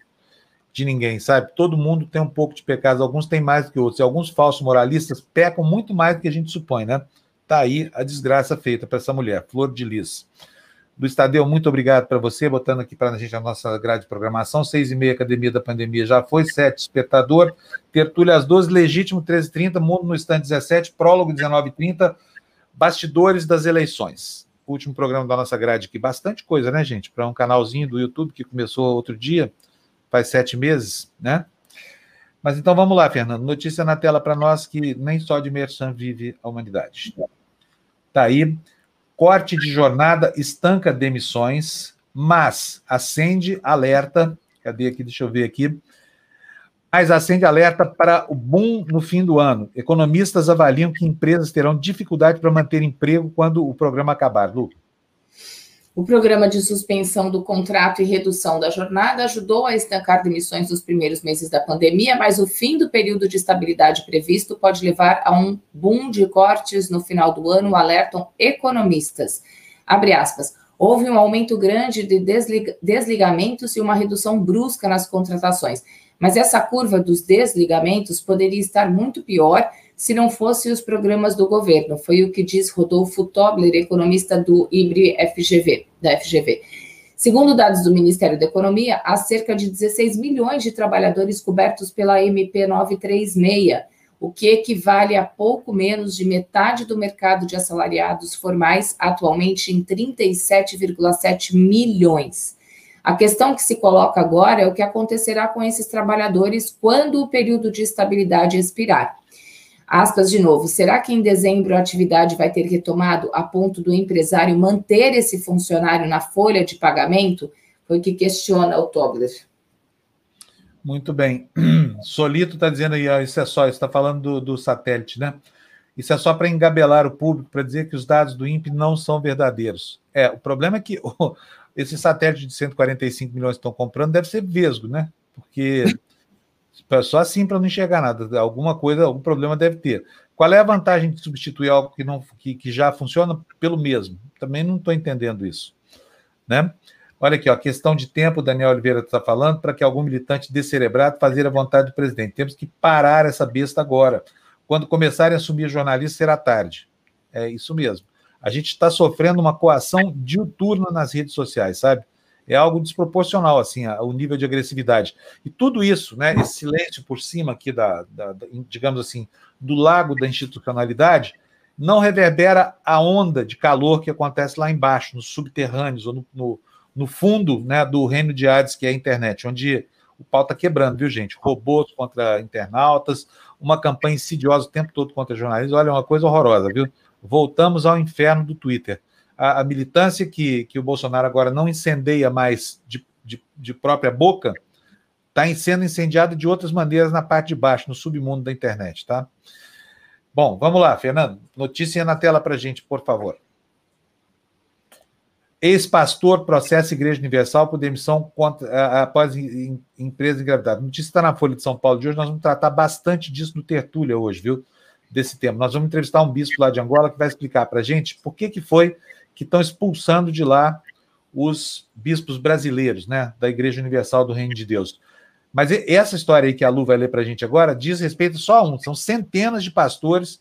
A: de ninguém, sabe? Todo mundo tem um pouco de pecados, alguns têm mais do que outros, e alguns falsos moralistas pecam muito mais do que a gente supõe, né? Tá aí a desgraça feita para essa mulher, Flor de Lis. Do Estadeu, muito obrigado para você, botando aqui para a gente a nossa grade de programação. Seis e meia, Academia da Pandemia já foi, sete, Espectador, Tertúlia às 12, Legítimo, 13h30, Mundo no Stand 17, Prólogo, 19h30, Bastidores das Eleições. Último programa da nossa grade aqui. Bastante coisa, né, gente? Para um canalzinho do YouTube que começou outro dia faz sete meses, né? Mas então vamos lá, Fernando. Notícia na tela para nós que nem só de Merchan vive a humanidade. Tá aí. Corte de jornada estanca demissões, mas acende alerta. Cadê aqui? Deixa eu ver aqui. Mas acende alerta para o boom no fim do ano. Economistas avaliam que empresas terão dificuldade para manter emprego quando o programa acabar. Lu.
B: O programa de suspensão do contrato e redução da jornada ajudou a estancar demissões nos primeiros meses da pandemia, mas o fim do período de estabilidade previsto pode levar a um boom de cortes no final do ano, alertam economistas. Abre aspas. Houve um aumento grande de desligamentos e uma redução brusca nas contratações. Mas essa curva dos desligamentos poderia estar muito pior se não fossem os programas do governo. Foi o que diz Rodolfo Tobler, economista do IBRE FGV, da FGV. Segundo dados do Ministério da Economia, há cerca de 16 milhões de trabalhadores cobertos pela MP 936, o que equivale a pouco menos de metade do mercado de assalariados formais, atualmente em 37,7 milhões. A questão que se coloca agora é o que acontecerá com esses trabalhadores quando o período de estabilidade expirar. Aspas de novo, será que em dezembro a atividade vai ter retomado a ponto do empresário manter esse funcionário na folha de pagamento? Foi o que questiona o Tobler.
A: Muito bem. *clears throat* Solito está dizendo aí, ó, isso é só, está falando do, do, satélite, né? Isso é só para engabelar o público, para dizer que os dados do INPE não são verdadeiros. É, o problema é que *laughs* o, esse satélite de 145 milhões que estão comprando deve ser vesgo, né? Porque Só assim para não enxergar nada. Alguma coisa, algum problema deve ter. Qual é a vantagem de substituir algo que, não, que, que já funciona pelo mesmo? Também não estou entendendo isso. Né? Olha aqui, ó, questão de tempo, Daniel Oliveira está falando, para que algum militante descerebrado fazer a vontade do presidente. Temos que parar essa besta agora. Quando começarem a assumir jornalistas, será tarde. É isso mesmo. A gente está sofrendo uma coação diuturna nas redes sociais, sabe? É algo desproporcional, assim, o nível de agressividade. E tudo isso, né, esse silêncio por cima aqui da, da, da digamos assim, do lago da institucionalidade, não reverbera a onda de calor que acontece lá embaixo, nos subterrâneos, ou no, no, no fundo né, do reino de Hades, que é a internet, onde o pau está quebrando, viu, gente? Robôs contra internautas, uma campanha insidiosa o tempo todo contra jornalistas. Olha, é uma coisa horrorosa, viu? Voltamos ao inferno do Twitter. A, a militância que, que o Bolsonaro agora não incendeia mais de, de, de própria boca está sendo incendiada de outras maneiras na parte de baixo, no submundo da internet, tá? Bom, vamos lá, Fernando. Notícia na tela para gente, por favor. Ex-pastor processa Igreja Universal por demissão contra, após em, empresa engravidada. Notícia está na Folha de São Paulo de hoje. Nós vamos tratar bastante disso no Tertúlia hoje, viu? Desse tema. Nós vamos entrevistar um bispo lá de Angola que vai explicar para gente por que, que foi que estão expulsando de lá os bispos brasileiros, né? Da Igreja Universal do Reino de Deus. Mas essa história aí que a Lu vai ler para a gente agora diz respeito só a um. São centenas de pastores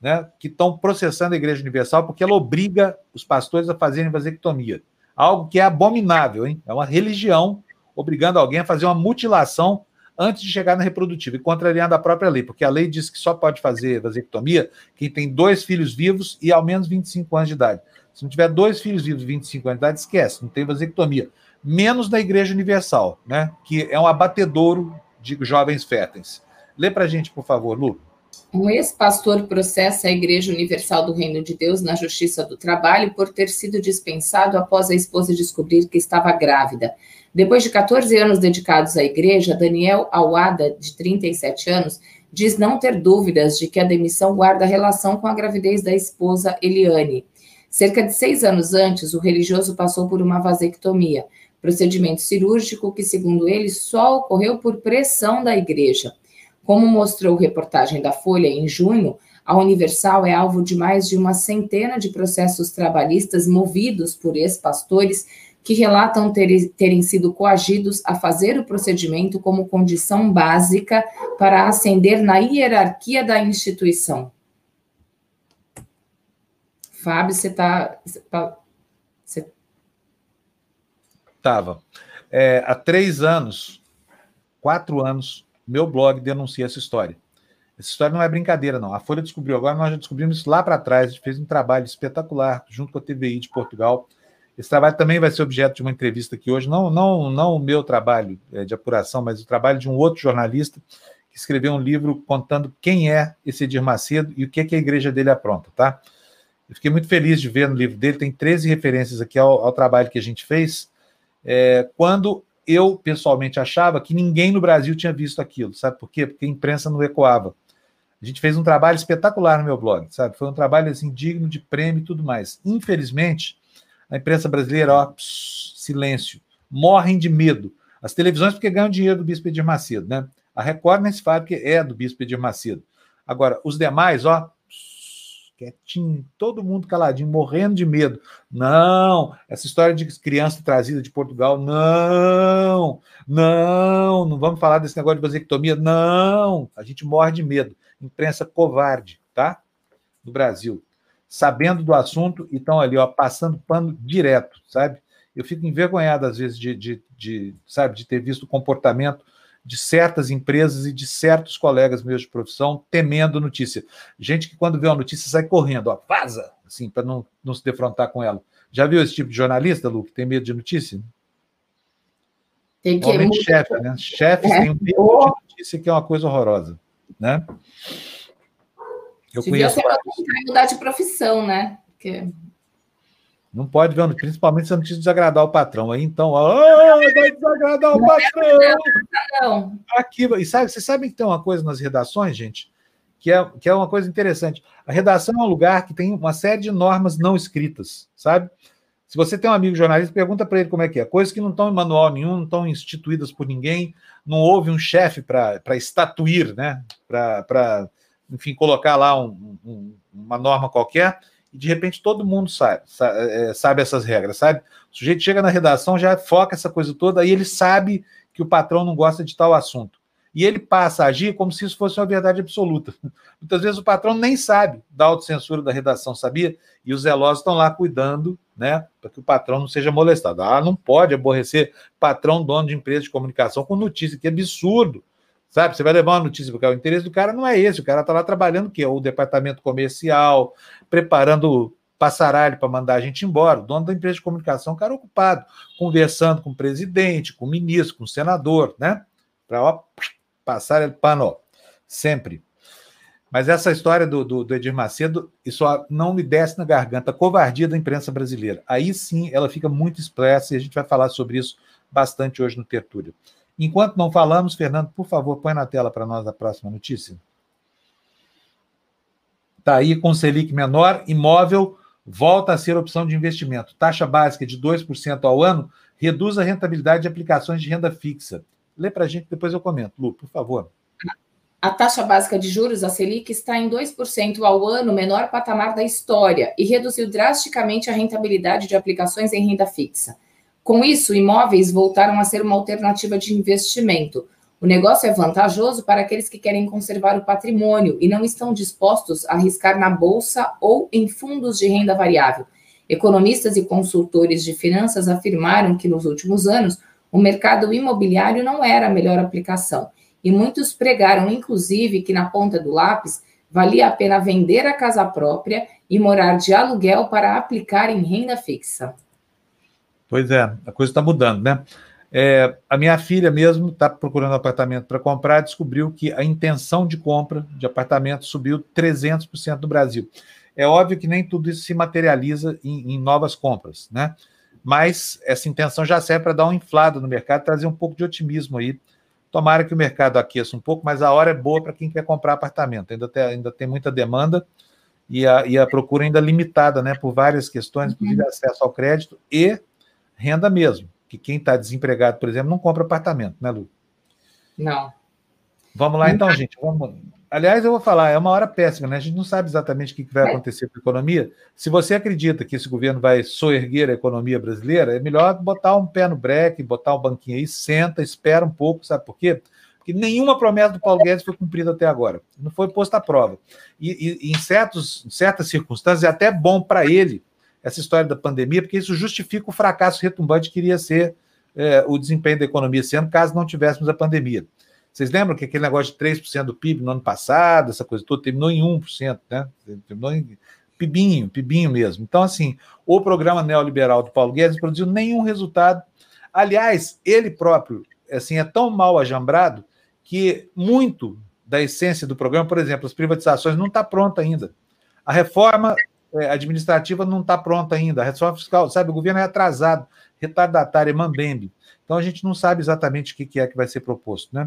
A: né, que estão processando a Igreja Universal porque ela obriga os pastores a fazerem vasectomia. Algo que é abominável, hein? É uma religião obrigando alguém a fazer uma mutilação antes de chegar na reprodutiva e contrariando a própria lei, porque a lei diz que só pode fazer vasectomia quem tem dois filhos vivos e ao menos 25 anos de idade. Se não tiver dois filhos vivos e 25 anos de idade, esquece, não tem vasectomia. Menos da Igreja Universal, né? Que é um abatedouro de jovens férteis. Lê para a gente, por favor, Lu.
B: Um ex-pastor processa a Igreja Universal do Reino de Deus na Justiça do Trabalho por ter sido dispensado após a esposa descobrir que estava grávida. Depois de 14 anos dedicados à igreja, Daniel Awada, de 37 anos, diz não ter dúvidas de que a demissão guarda relação com a gravidez da esposa Eliane. Cerca de seis anos antes, o religioso passou por uma vasectomia, procedimento cirúrgico que, segundo ele, só ocorreu por pressão da igreja. Como mostrou reportagem da Folha em junho, a Universal é alvo de mais de uma centena de processos trabalhistas movidos por ex-pastores que relatam ter, terem sido coagidos a fazer o procedimento como condição básica para ascender na hierarquia da instituição. Fábio, você está. Você...
A: Estava. É, há três anos, quatro anos, meu blog denuncia essa história. Essa história não é brincadeira, não. A Folha descobriu agora, nós já descobrimos isso lá para trás. A gente fez um trabalho espetacular junto com a TVI de Portugal. Esse trabalho também vai ser objeto de uma entrevista aqui hoje, não, não, não o meu trabalho é, de apuração, mas o trabalho de um outro jornalista que escreveu um livro contando quem é esse Edir Macedo e o que, é que a igreja dele apronta, tá? Eu fiquei muito feliz de ver no livro dele, tem 13 referências aqui ao, ao trabalho que a gente fez, é, quando eu pessoalmente achava que ninguém no Brasil tinha visto aquilo, sabe por quê? Porque a imprensa não ecoava. A gente fez um trabalho espetacular no meu blog, sabe? Foi um trabalho assim digno de prêmio e tudo mais. Infelizmente, a imprensa brasileira, ó, pss, silêncio, morrem de medo. As televisões porque ganham dinheiro do Bispo Edir Macedo, né? A Record nem se fala é do Bispo Edir Macedo. Agora, os demais, ó, quietinho, todo mundo caladinho, morrendo de medo. Não, essa história de criança trazida de Portugal, não, não, não vamos falar desse negócio de vasectomia, não, a gente morre de medo. Imprensa covarde, tá? Do Brasil. Sabendo do assunto e estão ali, ó, passando pano direto, sabe? Eu fico envergonhado, às vezes, de, de, de, sabe, de ter visto o comportamento de certas empresas e de certos colegas meus de profissão temendo notícia. Gente que quando vê uma notícia sai correndo, ó, vaza, assim, para não, não se defrontar com ela. Já viu esse tipo de jornalista, Lu, que tem medo de notícia? Tem que Normalmente chefe, né? Chefes é. têm um medo de notícia que é uma coisa horrorosa, né?
B: Eu Devia conheço mudar de profissão, né? Porque
A: não pode ver, principalmente se não precisa desagradar o patrão. Aí então, ah, vai desagradar o patrão. Não. Aqui, e sabe, vocês sabem que tem uma coisa nas redações, gente, que é, que é uma coisa interessante. A redação é um lugar que tem uma série de normas não escritas, sabe? Se você tem um amigo jornalista, pergunta para ele como é que é. Coisas que não estão em manual nenhum, não estão instituídas por ninguém, não houve um chefe para estatuir, né? Para, enfim, colocar lá um, um, uma norma qualquer, e de repente todo mundo sabe, sabe, é, sabe essas regras, sabe? O sujeito chega na redação, já foca essa coisa toda, aí ele sabe que o patrão não gosta de tal assunto. E ele passa a agir como se isso fosse uma verdade absoluta. *laughs* Muitas vezes o patrão nem sabe da autocensura da redação, sabia? E os zelosos estão lá cuidando, né, para que o patrão não seja molestado. Ah, não pode aborrecer patrão, dono de empresa de comunicação com notícia, que absurdo. Sabe, você vai levar uma notícia porque o interesse do cara não é esse, o cara está lá trabalhando o quê? O departamento comercial, preparando passaralho para mandar a gente embora. O dono da empresa de comunicação, cara ocupado, conversando com o presidente, com o ministro, com o senador, né? Para passar ele pano, sempre. Mas essa história do, do, do, Edir Macedo, isso não me desce na garganta. A covardia da imprensa brasileira. Aí sim ela fica muito expressa e a gente vai falar sobre isso bastante hoje no Tertúlio. Enquanto não falamos, Fernando, por favor, põe na tela para nós a próxima notícia. Está aí com Selic menor, imóvel volta a ser opção de investimento. Taxa básica de 2% ao ano reduz a rentabilidade de aplicações de renda fixa. Lê para a gente, depois eu comento. Lu, por favor.
B: A taxa básica de juros, a Selic, está em 2% ao ano, menor patamar da história, e reduziu drasticamente a rentabilidade de aplicações em renda fixa. Com isso, imóveis voltaram a ser uma alternativa de investimento. O negócio é vantajoso para aqueles que querem conservar o patrimônio e não estão dispostos a arriscar na bolsa ou em fundos de renda variável. Economistas e consultores de finanças afirmaram que nos últimos anos o mercado imobiliário não era a melhor aplicação, e muitos pregaram, inclusive, que na ponta do lápis valia a pena vender a casa própria e morar de aluguel para aplicar em renda fixa.
A: Pois é, a coisa está mudando, né? É, a minha filha mesmo está procurando apartamento para comprar, descobriu que a intenção de compra de apartamento subiu 300% no Brasil. É óbvio que nem tudo isso se materializa em, em novas compras, né? mas essa intenção já serve para dar um inflado no mercado, trazer um pouco de otimismo aí. Tomara que o mercado aqueça um pouco, mas a hora é boa para quem quer comprar apartamento. Ainda tem, ainda tem muita demanda e a, e a procura ainda limitada, né, por várias questões, inclusive uhum. acesso ao crédito e renda mesmo. Que quem está desempregado, por exemplo, não compra apartamento, né, Lu?
B: Não.
A: Vamos lá, então, gente. Vamos, Aliás, eu vou falar, é uma hora péssima, né? A gente não sabe exatamente o que vai acontecer com a economia. Se você acredita que esse governo vai soerguer a economia brasileira, é melhor botar um pé no breque, botar um banquinho aí, senta, espera um pouco, sabe por quê? Porque nenhuma promessa do Paulo Guedes foi cumprida até agora. Não foi posta à prova. E, e em, certos, em certas circunstâncias é até bom para ele essa história da pandemia, porque isso justifica o fracasso retumbante que iria ser é, o desempenho da economia esse ano, caso não tivéssemos a pandemia. Vocês lembram que aquele negócio de 3% do PIB no ano passado, essa coisa toda, terminou em 1%, né? Terminou em pibinho, pibinho mesmo. Então, assim, o programa neoliberal do Paulo Guedes produziu nenhum resultado. Aliás, ele próprio, assim, é tão mal ajambrado que muito da essência do programa, por exemplo, as privatizações, não está pronta ainda. A reforma administrativa não está pronta ainda. A reforma fiscal, sabe, o governo é atrasado, retardatário, é mambembe. Então a gente não sabe exatamente o que é que vai ser proposto, né?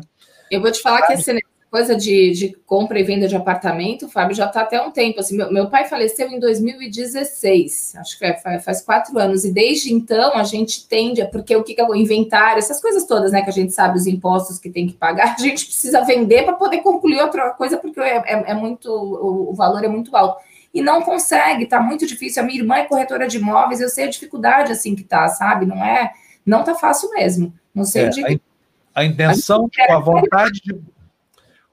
B: Eu vou te falar que essa coisa de, de, compra e venda de apartamento, Fábio, já está até um tempo. Assim, meu, meu, pai faleceu em 2016, acho que é, faz, faz, quatro anos, e desde então a gente tende, porque o que, que é o inventário, essas coisas todas, né, que a gente sabe os impostos que tem que pagar, a gente precisa vender para poder concluir outra coisa, porque é, é, é muito, o, o valor é muito alto e não consegue, tá muito difícil. A minha irmã é corretora de imóveis, eu sei a dificuldade assim que tá, sabe? Não é não está fácil mesmo. Não sei
A: é,
B: de...
A: a, a intenção, a, a vontade de.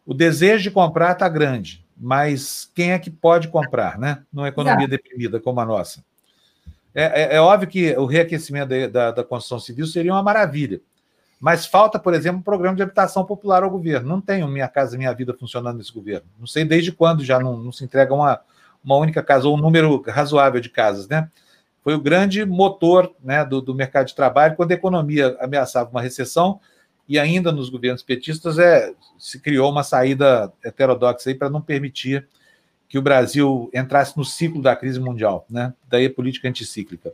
A: O desejo de comprar está grande, mas quem é que pode comprar, né? Numa economia Exato. deprimida como a nossa. É, é, é, óbvio que o reaquecimento da, da, da, construção civil seria uma maravilha. Mas falta, por exemplo, um programa de habitação popular ao governo. Não tem Minha Casa Minha Vida funcionando nesse governo. Não sei desde quando já não, não se entrega uma, uma única casa, ou um número razoável de casas, né? foi o grande motor né, do, do, mercado de trabalho quando a economia ameaçava uma recessão e ainda nos governos petistas é, se criou uma saída heterodoxa para não permitir que o Brasil entrasse no ciclo da crise mundial, né? daí a política anticíclica.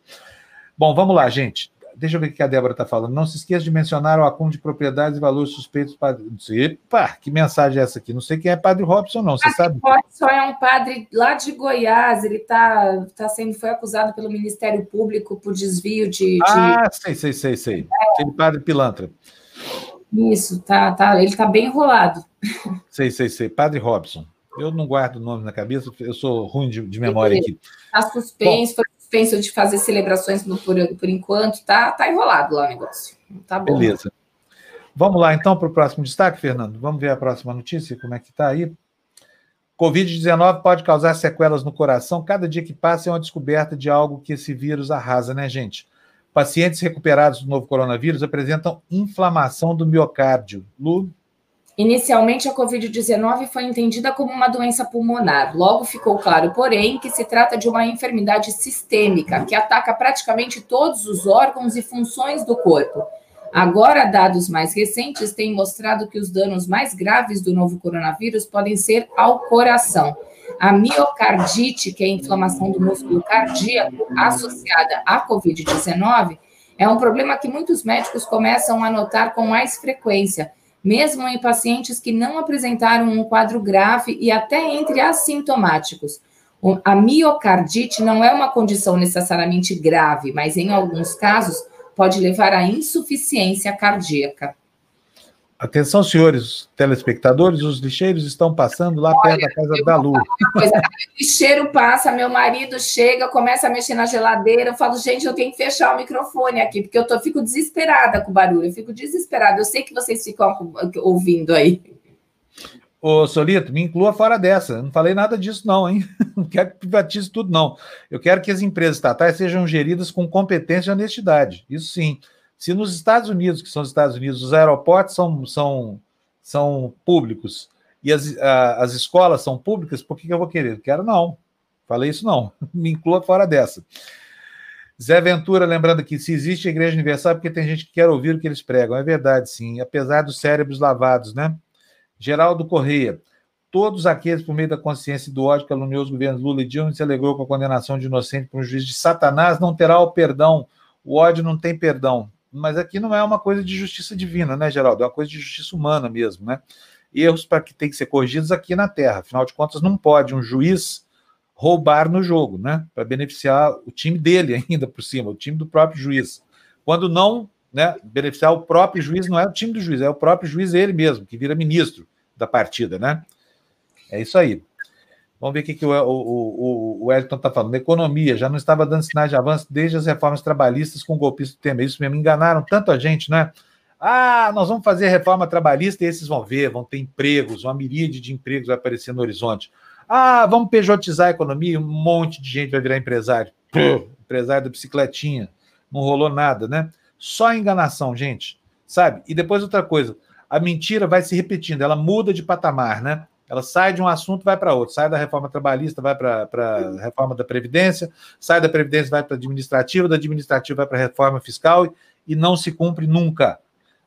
A: Bom, vamos lá, gente. Deixa eu ver o que a Débora está falando. Não se esqueça de mencionar o acúmulo de propriedades e valores suspeitos. Para... Epa, que mensagem é essa aqui? Não sei quem é Padre Robson, não. Você sabe?
B: Robson é um padre lá de Goiás. Ele tá, tá sendo, foi acusado pelo Ministério Público por desvio de. de...
A: Ah, sei, sei, sei, sei. É. Aquele padre pilantra.
B: Isso, tá, tá. Ele está bem enrolado. *laughs*
A: Sei, sei, sei. Padre Robson. Eu não guardo o nome na cabeça, eu sou ruim de, de memória aqui.
B: Está suspenso, Bom, foi suspenso de fazer celebrações no, por, por enquanto, tá, tá enrolado lá o negócio. Tá bom.
A: Beleza. Vamos lá então para o próximo destaque, Fernando. Vamos ver a próxima notícia, como é que está aí. Covid-19 pode causar sequelas no coração. Cada dia que passa é uma descoberta de algo que esse vírus arrasa, né, gente? Pacientes recuperados do novo coronavírus apresentam inflamação do miocárdio.
B: Inicialmente, a Covid-19 foi entendida como uma doença pulmonar. Logo ficou claro, porém, que se trata de uma enfermidade sistêmica que ataca praticamente todos os órgãos e funções do corpo. Agora, dados mais recentes têm mostrado que os danos mais graves do novo coronavírus podem ser ao coração. A miocardite, que é a inflamação do músculo cardíaco associada à Covid-19, é um problema que muitos médicos começam a notar com mais frequência mesmo em pacientes que não apresentaram um quadro grave e até entre assintomáticos. A miocardite não é uma condição necessariamente grave, mas em alguns casos pode levar à insuficiência cardíaca.
A: Atenção, senhores telespectadores, os lixeiros estão passando lá Olha, perto da casa da Lu.
B: Coisa, o lixeiro passa, meu marido chega, começa a mexer na geladeira, eu falo, gente, eu tenho que fechar o microfone aqui, porque eu tô, fico desesperada com o barulho, eu fico desesperada. Eu sei que vocês ficam ouvindo aí.
A: Ô, Solito, me inclua fora dessa. Não falei nada disso, não, hein? *laughs* Não quero que privatize tudo, não. Eu quero que as empresas estatais sejam geridas com competência e honestidade. Isso sim. Se nos Estados Unidos, que são os Estados Unidos, os aeroportos são, são, são públicos e as, a, as escolas são públicas, por que, que eu vou querer? Quero não. Falei isso não. *laughs* Me inclua fora dessa. Zé Ventura, lembrando que se existe Igreja Universal, é porque tem gente que quer ouvir o que eles pregam. É verdade, sim. Apesar dos cérebros lavados, né? Geraldo Correia. Todos aqueles, por meio da consciência e do ódio, caluniou os governos Lula e Dilma se alegrou com a condenação de inocente por um juiz de Satanás, não terá o perdão. O ódio não tem perdão mas aqui não é uma coisa de justiça divina, né, Geraldo? É uma coisa de justiça humana mesmo, né? Erros para que tem que ser corrigidos aqui na Terra. Afinal de contas, não pode um juiz roubar no jogo, né? Para beneficiar o time dele *laughs* ainda por cima, o time do próprio juiz. Quando não, né, beneficiar o próprio juiz, não é o time do juiz, é o próprio juiz ele mesmo, que vira ministro da partida, né? É isso aí. Vamos ver o que, que o, o, o, o Wellington está falando. Economia já não estava dando sinais de avanço desde as reformas trabalhistas com o golpista do Temer. Isso mesmo, enganaram tanto a gente, né? Ah, nós vamos fazer reforma trabalhista e esses vão ver, vão ter empregos, uma miríade de empregos vai aparecer no horizonte. Ah, vamos pejotizar a economia, um monte de gente vai virar empresário. Puh, empresário da bicicletinha. Não rolou nada, né? Só enganação, gente. Sabe? E depois outra coisa, a mentira vai se repetindo, ela muda de patamar, né? Ela sai de um assunto vai para outro, sai da reforma trabalhista, vai para a reforma da Previdência, sai da Previdência, vai para a administrativa, da administrativa vai para a reforma fiscal e, e não se cumpre nunca.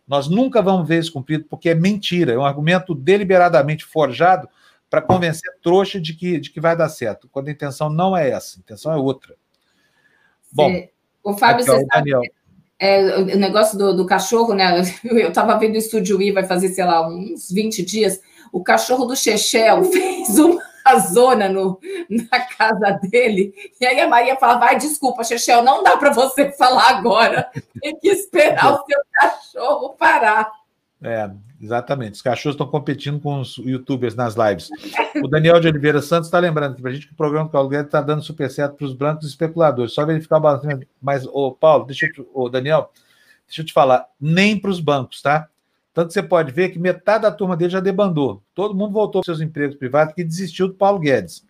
A: Nós nunca vamos ver isso cumprido, porque é mentira, é um argumento deliberadamente forjado para convencer trouxa de que, de que vai dar certo, quando a intenção não é essa, a intenção é outra.
B: Bom, o Fábio, aqui, ó, o Daniel. É, o negócio do, do cachorro, né? *laughs* Eu estava vendo o Estúdio I, vai fazer, sei lá, uns 20 dias o cachorro do Chechel *laughs* fez uma zona no, na casa dele. E aí a Maria fala: vai, desculpa, Chechel, não dá para você falar agora. Tem que esperar o seu cachorro parar.
A: É, exatamente. Os cachorros estão competindo com os youtubers nas lives. O Daniel de Oliveira Santos está lembrando que para a gente que o programa do Paulo Guedes está dando super certo para os brancos especuladores. Só verificar o balanço. Mas, ô, Paulo, deixa eu, ô, Daniel, deixa eu te falar, nem para os bancos, tá? Tanto que você pode ver que metade da turma dele já debandou. Todo mundo voltou para seus empregos privados que desistiu do Paulo Guedes.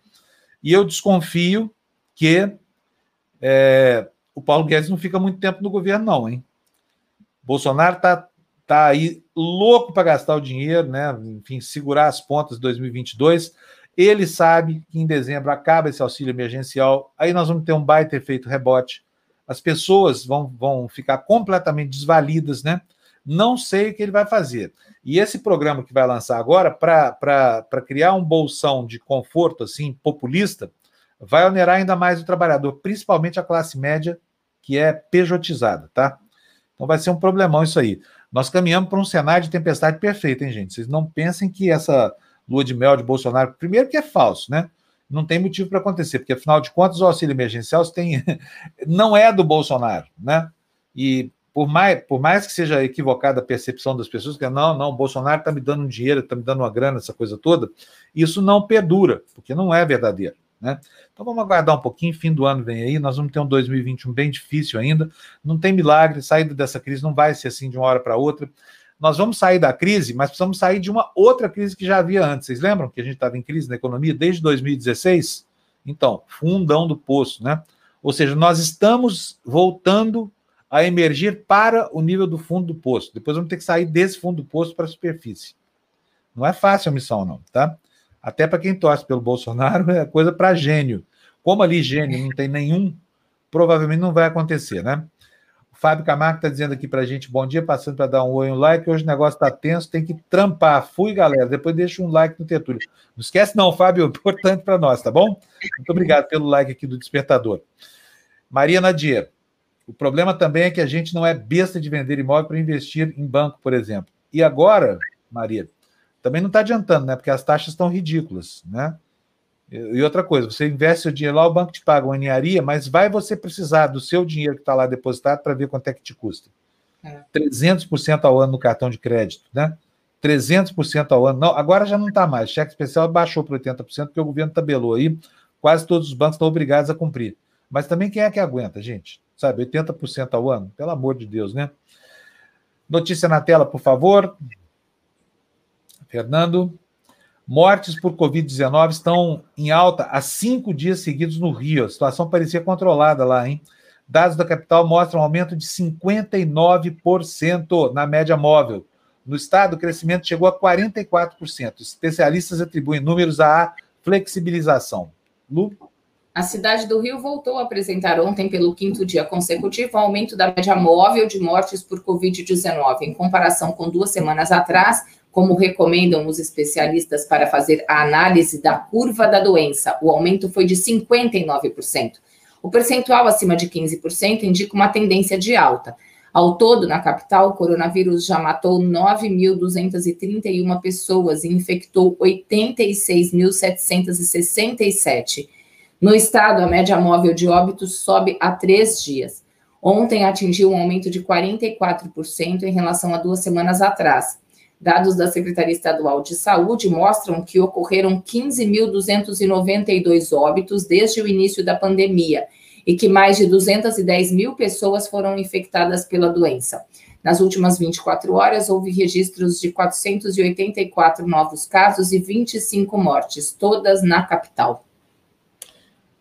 A: E eu desconfio que é, o Paulo Guedes não fica muito tempo no governo, não, hein? Bolsonaro está tá aí louco para gastar o dinheiro, né? Enfim, segurar as pontas de 2022. Ele sabe que em dezembro acaba esse auxílio emergencial, aí nós vamos ter um baita efeito rebote. As pessoas vão, vão ficar completamente desvalidas, né? Não sei o que ele vai fazer. E esse programa que vai lançar agora, para criar um bolsão de conforto assim populista, vai onerar ainda mais o trabalhador, principalmente a classe média, que é pejotizada, tá? Então vai ser um problemão isso aí. Nós caminhamos para um cenário de tempestade perfeita, hein, gente? Vocês não pensem que essa lua de mel de Bolsonaro, primeiro que é falso, né? Não tem motivo para acontecer, porque afinal de contas o auxílio emergencial tem, *laughs* não é do Bolsonaro, né? E por mais, por mais que seja equivocada a percepção das pessoas, que não, não, o Bolsonaro está me dando um dinheiro, está me dando uma grana, essa coisa toda, isso não perdura, porque não é verdadeiro. Né? Então vamos aguardar um pouquinho, fim do ano vem aí, nós vamos ter um 2021 bem difícil ainda, não tem milagre, saída dessa crise não vai ser assim de uma hora para outra. Nós vamos sair da crise, mas precisamos sair de uma outra crise que já havia antes. Vocês lembram que a gente estava em crise na economia desde 2016? Então, fundão do poço, né? Ou seja, nós estamos voltando a emergir para o nível do fundo do poço. Depois vamos ter que sair desse fundo do poço para a superfície. Não é fácil a missão, não, tá? Até para quem torce pelo Bolsonaro, *laughs* é coisa para gênio. Como ali gênio não tem nenhum, provavelmente não vai acontecer, né? O Fábio Camargo está dizendo aqui para a gente, bom dia, passando para dar um oi, um like, hoje o negócio está tenso, tem que trampar. Fui, galera, depois deixa um like no Tertúlio. Não esquece não, Fábio, *laughs* importante para nós, tá bom? Muito obrigado pelo like aqui do Despertador. Maria Nadia, o problema também é que a gente não é besta de vender imóvel para investir em banco, por exemplo. E agora, Maria, também não está adiantando, né? Porque as taxas estão ridículas, né? E outra coisa, você investe seu dinheiro lá, o banco te paga uma engenharia, mas vai você precisar do seu dinheiro que está lá depositado para ver quanto é que te custa. É. 300% ao ano no cartão de crédito, né? 300% ao ano. Não, agora já não está mais. Cheque especial baixou para 80%, porque o governo tabelou aí. Quase todos os bancos estão obrigados a cumprir. Mas também quem é que aguenta, gente? Sabe, 80% ao ano? Pelo amor de Deus, né? Notícia na tela, por favor. Fernando. Mortes por Covid-19 estão em alta há cinco dias seguidos no Rio. A situação parecia controlada lá, hein? Dados da capital mostram um aumento de 59% na média móvel. No estado, o crescimento chegou a 44%. Especialistas atribuem números à flexibilização. Lu?
B: A cidade do Rio voltou a apresentar ontem, pelo quinto dia consecutivo, um aumento da média móvel de mortes por Covid-19. Em comparação com duas semanas atrás, como recomendam os especialistas para fazer a análise da curva da doença. O aumento foi de 59%. O percentual acima de 15% indica uma tendência de alta. Ao todo, na capital, o coronavírus já matou 9.231 pessoas e infectou 86.767. No estado, a média móvel de óbitos sobe a três dias. Ontem atingiu um aumento de 44% em relação a duas semanas atrás. Dados da Secretaria Estadual de Saúde mostram que ocorreram 15.292 óbitos desde o início da pandemia e que mais de 210 mil pessoas foram infectadas pela doença. Nas últimas 24 horas, houve registros de 484 novos casos e 25 mortes, todas na capital.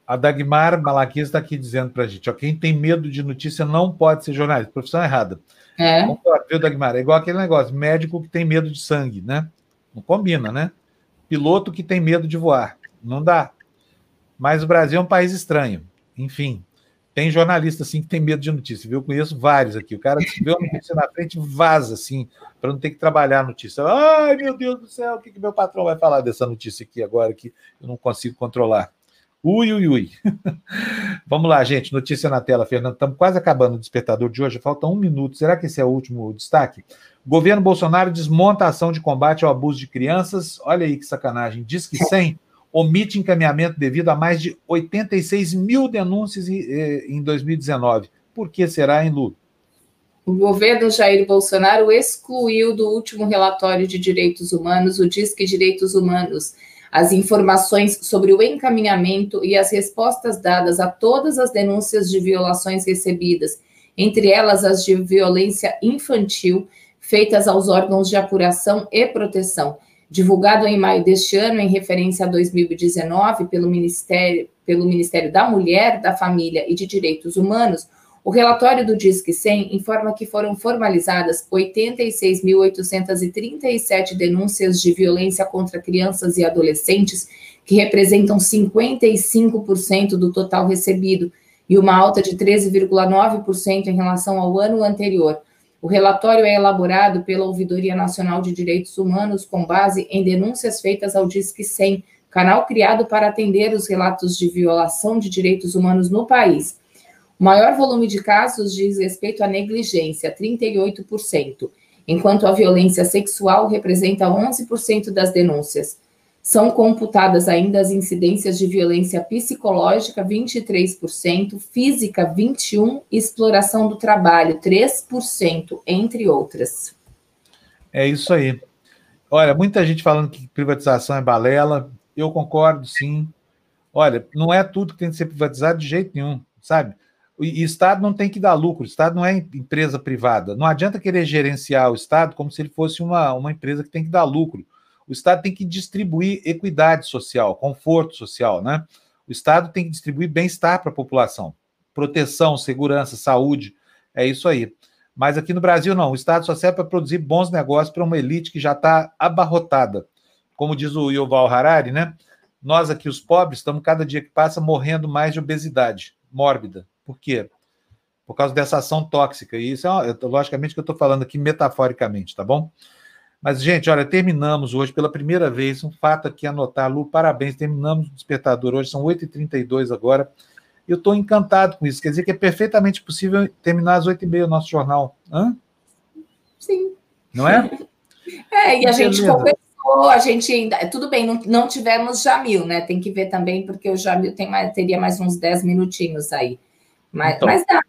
A: A Dagmar Malaquias está aqui dizendo para a gente: ó, quem tem medo de notícia não pode ser jornalista. Profissão errada. É. Concordo, viu, Dagmar? É igual aquele negócio: médico que tem medo de sangue, né? Não combina, né? Piloto que tem medo de voar. Não dá. Mas o Brasil é um país estranho. Enfim, tem jornalista assim que tem medo de notícia, viu? Eu conheço vários aqui. O cara vê uma notícia na frente vaza assim, para não ter que trabalhar a notícia. Ai, meu Deus do céu, o que, que meu patrão vai falar dessa notícia aqui agora que eu não consigo controlar? Ui, ui, ui. *laughs* Vamos lá, gente. Notícia na tela, Fernando. Estamos quase acabando o despertador de hoje. Falta um minuto. Será que esse é o último destaque? Governo Bolsonaro desmonta a ação de combate ao abuso de crianças. Olha aí que sacanagem. Diz que 100 omite encaminhamento devido a mais de 86 mil denúncias em 2019. Por que será, hein, Lu?
B: O governo Jair Bolsonaro excluiu do último relatório de direitos humanos o Disque Direitos Humanos as informações sobre o encaminhamento e as respostas dadas a todas as denúncias de violações recebidas, entre elas as de violência infantil, feitas aos órgãos de apuração e proteção. Divulgado em maio deste ano, em referência a 2019, pelo Ministério, pelo Ministério da Mulher, da Família e de Direitos Humanos, o relatório do Disque 100 informa que foram formalizadas 86.837 denúncias de violência contra crianças e adolescentes, que representam 55% do total recebido, e uma alta de 13,9% em relação ao ano anterior. O relatório é elaborado pela Ouvidoria Nacional de Direitos Humanos com base em denúncias feitas ao Disque 100, canal criado para atender os relatos de violação de direitos humanos no país. O maior volume de casos diz respeito à negligência, 38%, enquanto a violência sexual representa 11% das denúncias. São computadas ainda as incidências de violência psicológica, 23%, física, 21%, exploração do trabalho, 3%, entre outras.
A: É isso aí. Olha, muita gente falando que privatização é balela. Eu concordo, sim. Olha, não é tudo que tem que ser privatizado de jeito nenhum, sabe? E Estado não tem que dar lucro, o Estado não é empresa privada. Não adianta querer gerenciar o Estado como se ele fosse uma, uma empresa que tem que dar lucro. O Estado tem que distribuir equidade social, conforto social, né? O Estado tem que distribuir bem-estar para a população, proteção, segurança, saúde, é isso aí. Mas aqui no Brasil, não, o Estado só serve para produzir bons negócios para uma elite que já está abarrotada. Como diz o Yuval Harari, né? Nós aqui, os pobres, estamos cada dia que passa morrendo mais de obesidade mórbida. Por quê? Por causa dessa ação tóxica. E isso é, logicamente, que eu estou falando aqui metaforicamente, tá bom? Mas, gente, olha, terminamos hoje pela primeira vez. Um fato aqui anotar, Lu, parabéns. Terminamos o despertador hoje, são 8h32 agora. Eu estou encantado com isso. Quer dizer que é perfeitamente possível terminar às 8h30 o nosso jornal. Hã?
B: Sim.
A: Não é? *laughs*
B: É, e a gente conversou, a gente ainda. Tudo bem, não, não tivemos Jamil, né? Tem que ver também, porque o Jamil tem mais, teria mais uns 10 minutinhos aí. Mas, então, mas dá.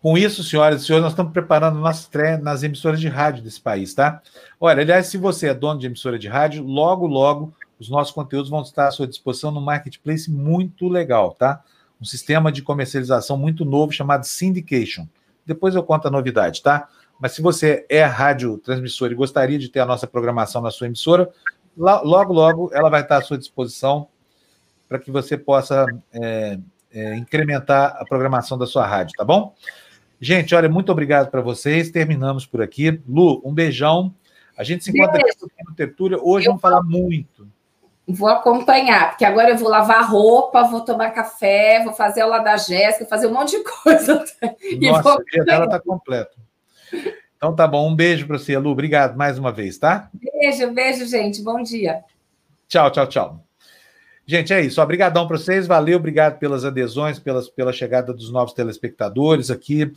A: Com isso, senhoras e senhores, nós estamos preparando estreia nas emissoras de rádio desse país, tá? Olha, aliás, se você é dono de emissora de rádio, logo, logo, os nossos conteúdos vão estar à sua disposição no marketplace muito legal, tá? Um sistema de comercialização muito novo chamado Syndication. Depois eu conto a novidade, tá? Mas se você é rádio transmissor e gostaria de ter a nossa programação na sua emissora, logo, logo ela vai estar à sua disposição para que você possa é, é, incrementar a programação da sua rádio, tá bom? Gente, olha, muito obrigado para vocês. Terminamos por aqui. Lu, um beijão. A gente se encontra aqui no Tertúlia. Hoje eu vamos falar muito.
B: Vou acompanhar, porque agora eu vou lavar roupa, vou tomar café, vou fazer aula da Jéssica, fazer um monte de coisa. *laughs*
A: Nossa, o dia dela está completo. Então tá bom, um beijo para você, Lu. Obrigado mais uma vez, tá?
B: Beijo, beijo, gente. Bom dia.
A: Tchau, tchau, tchau. Gente, é isso. Obrigadão para vocês. Valeu, obrigado pelas adesões, pelas, pela chegada dos novos telespectadores aqui.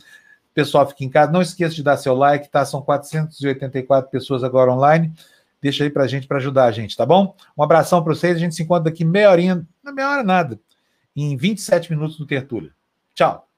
A: Pessoal, fique em casa. Não esqueça de dar seu like, tá? São 484 pessoas agora online. Deixa aí pra gente, para ajudar a gente, tá bom? Um abração para vocês. A gente se encontra daqui meia horinha, não é meia hora nada, em 27 minutos no Tertúlio. Tchau.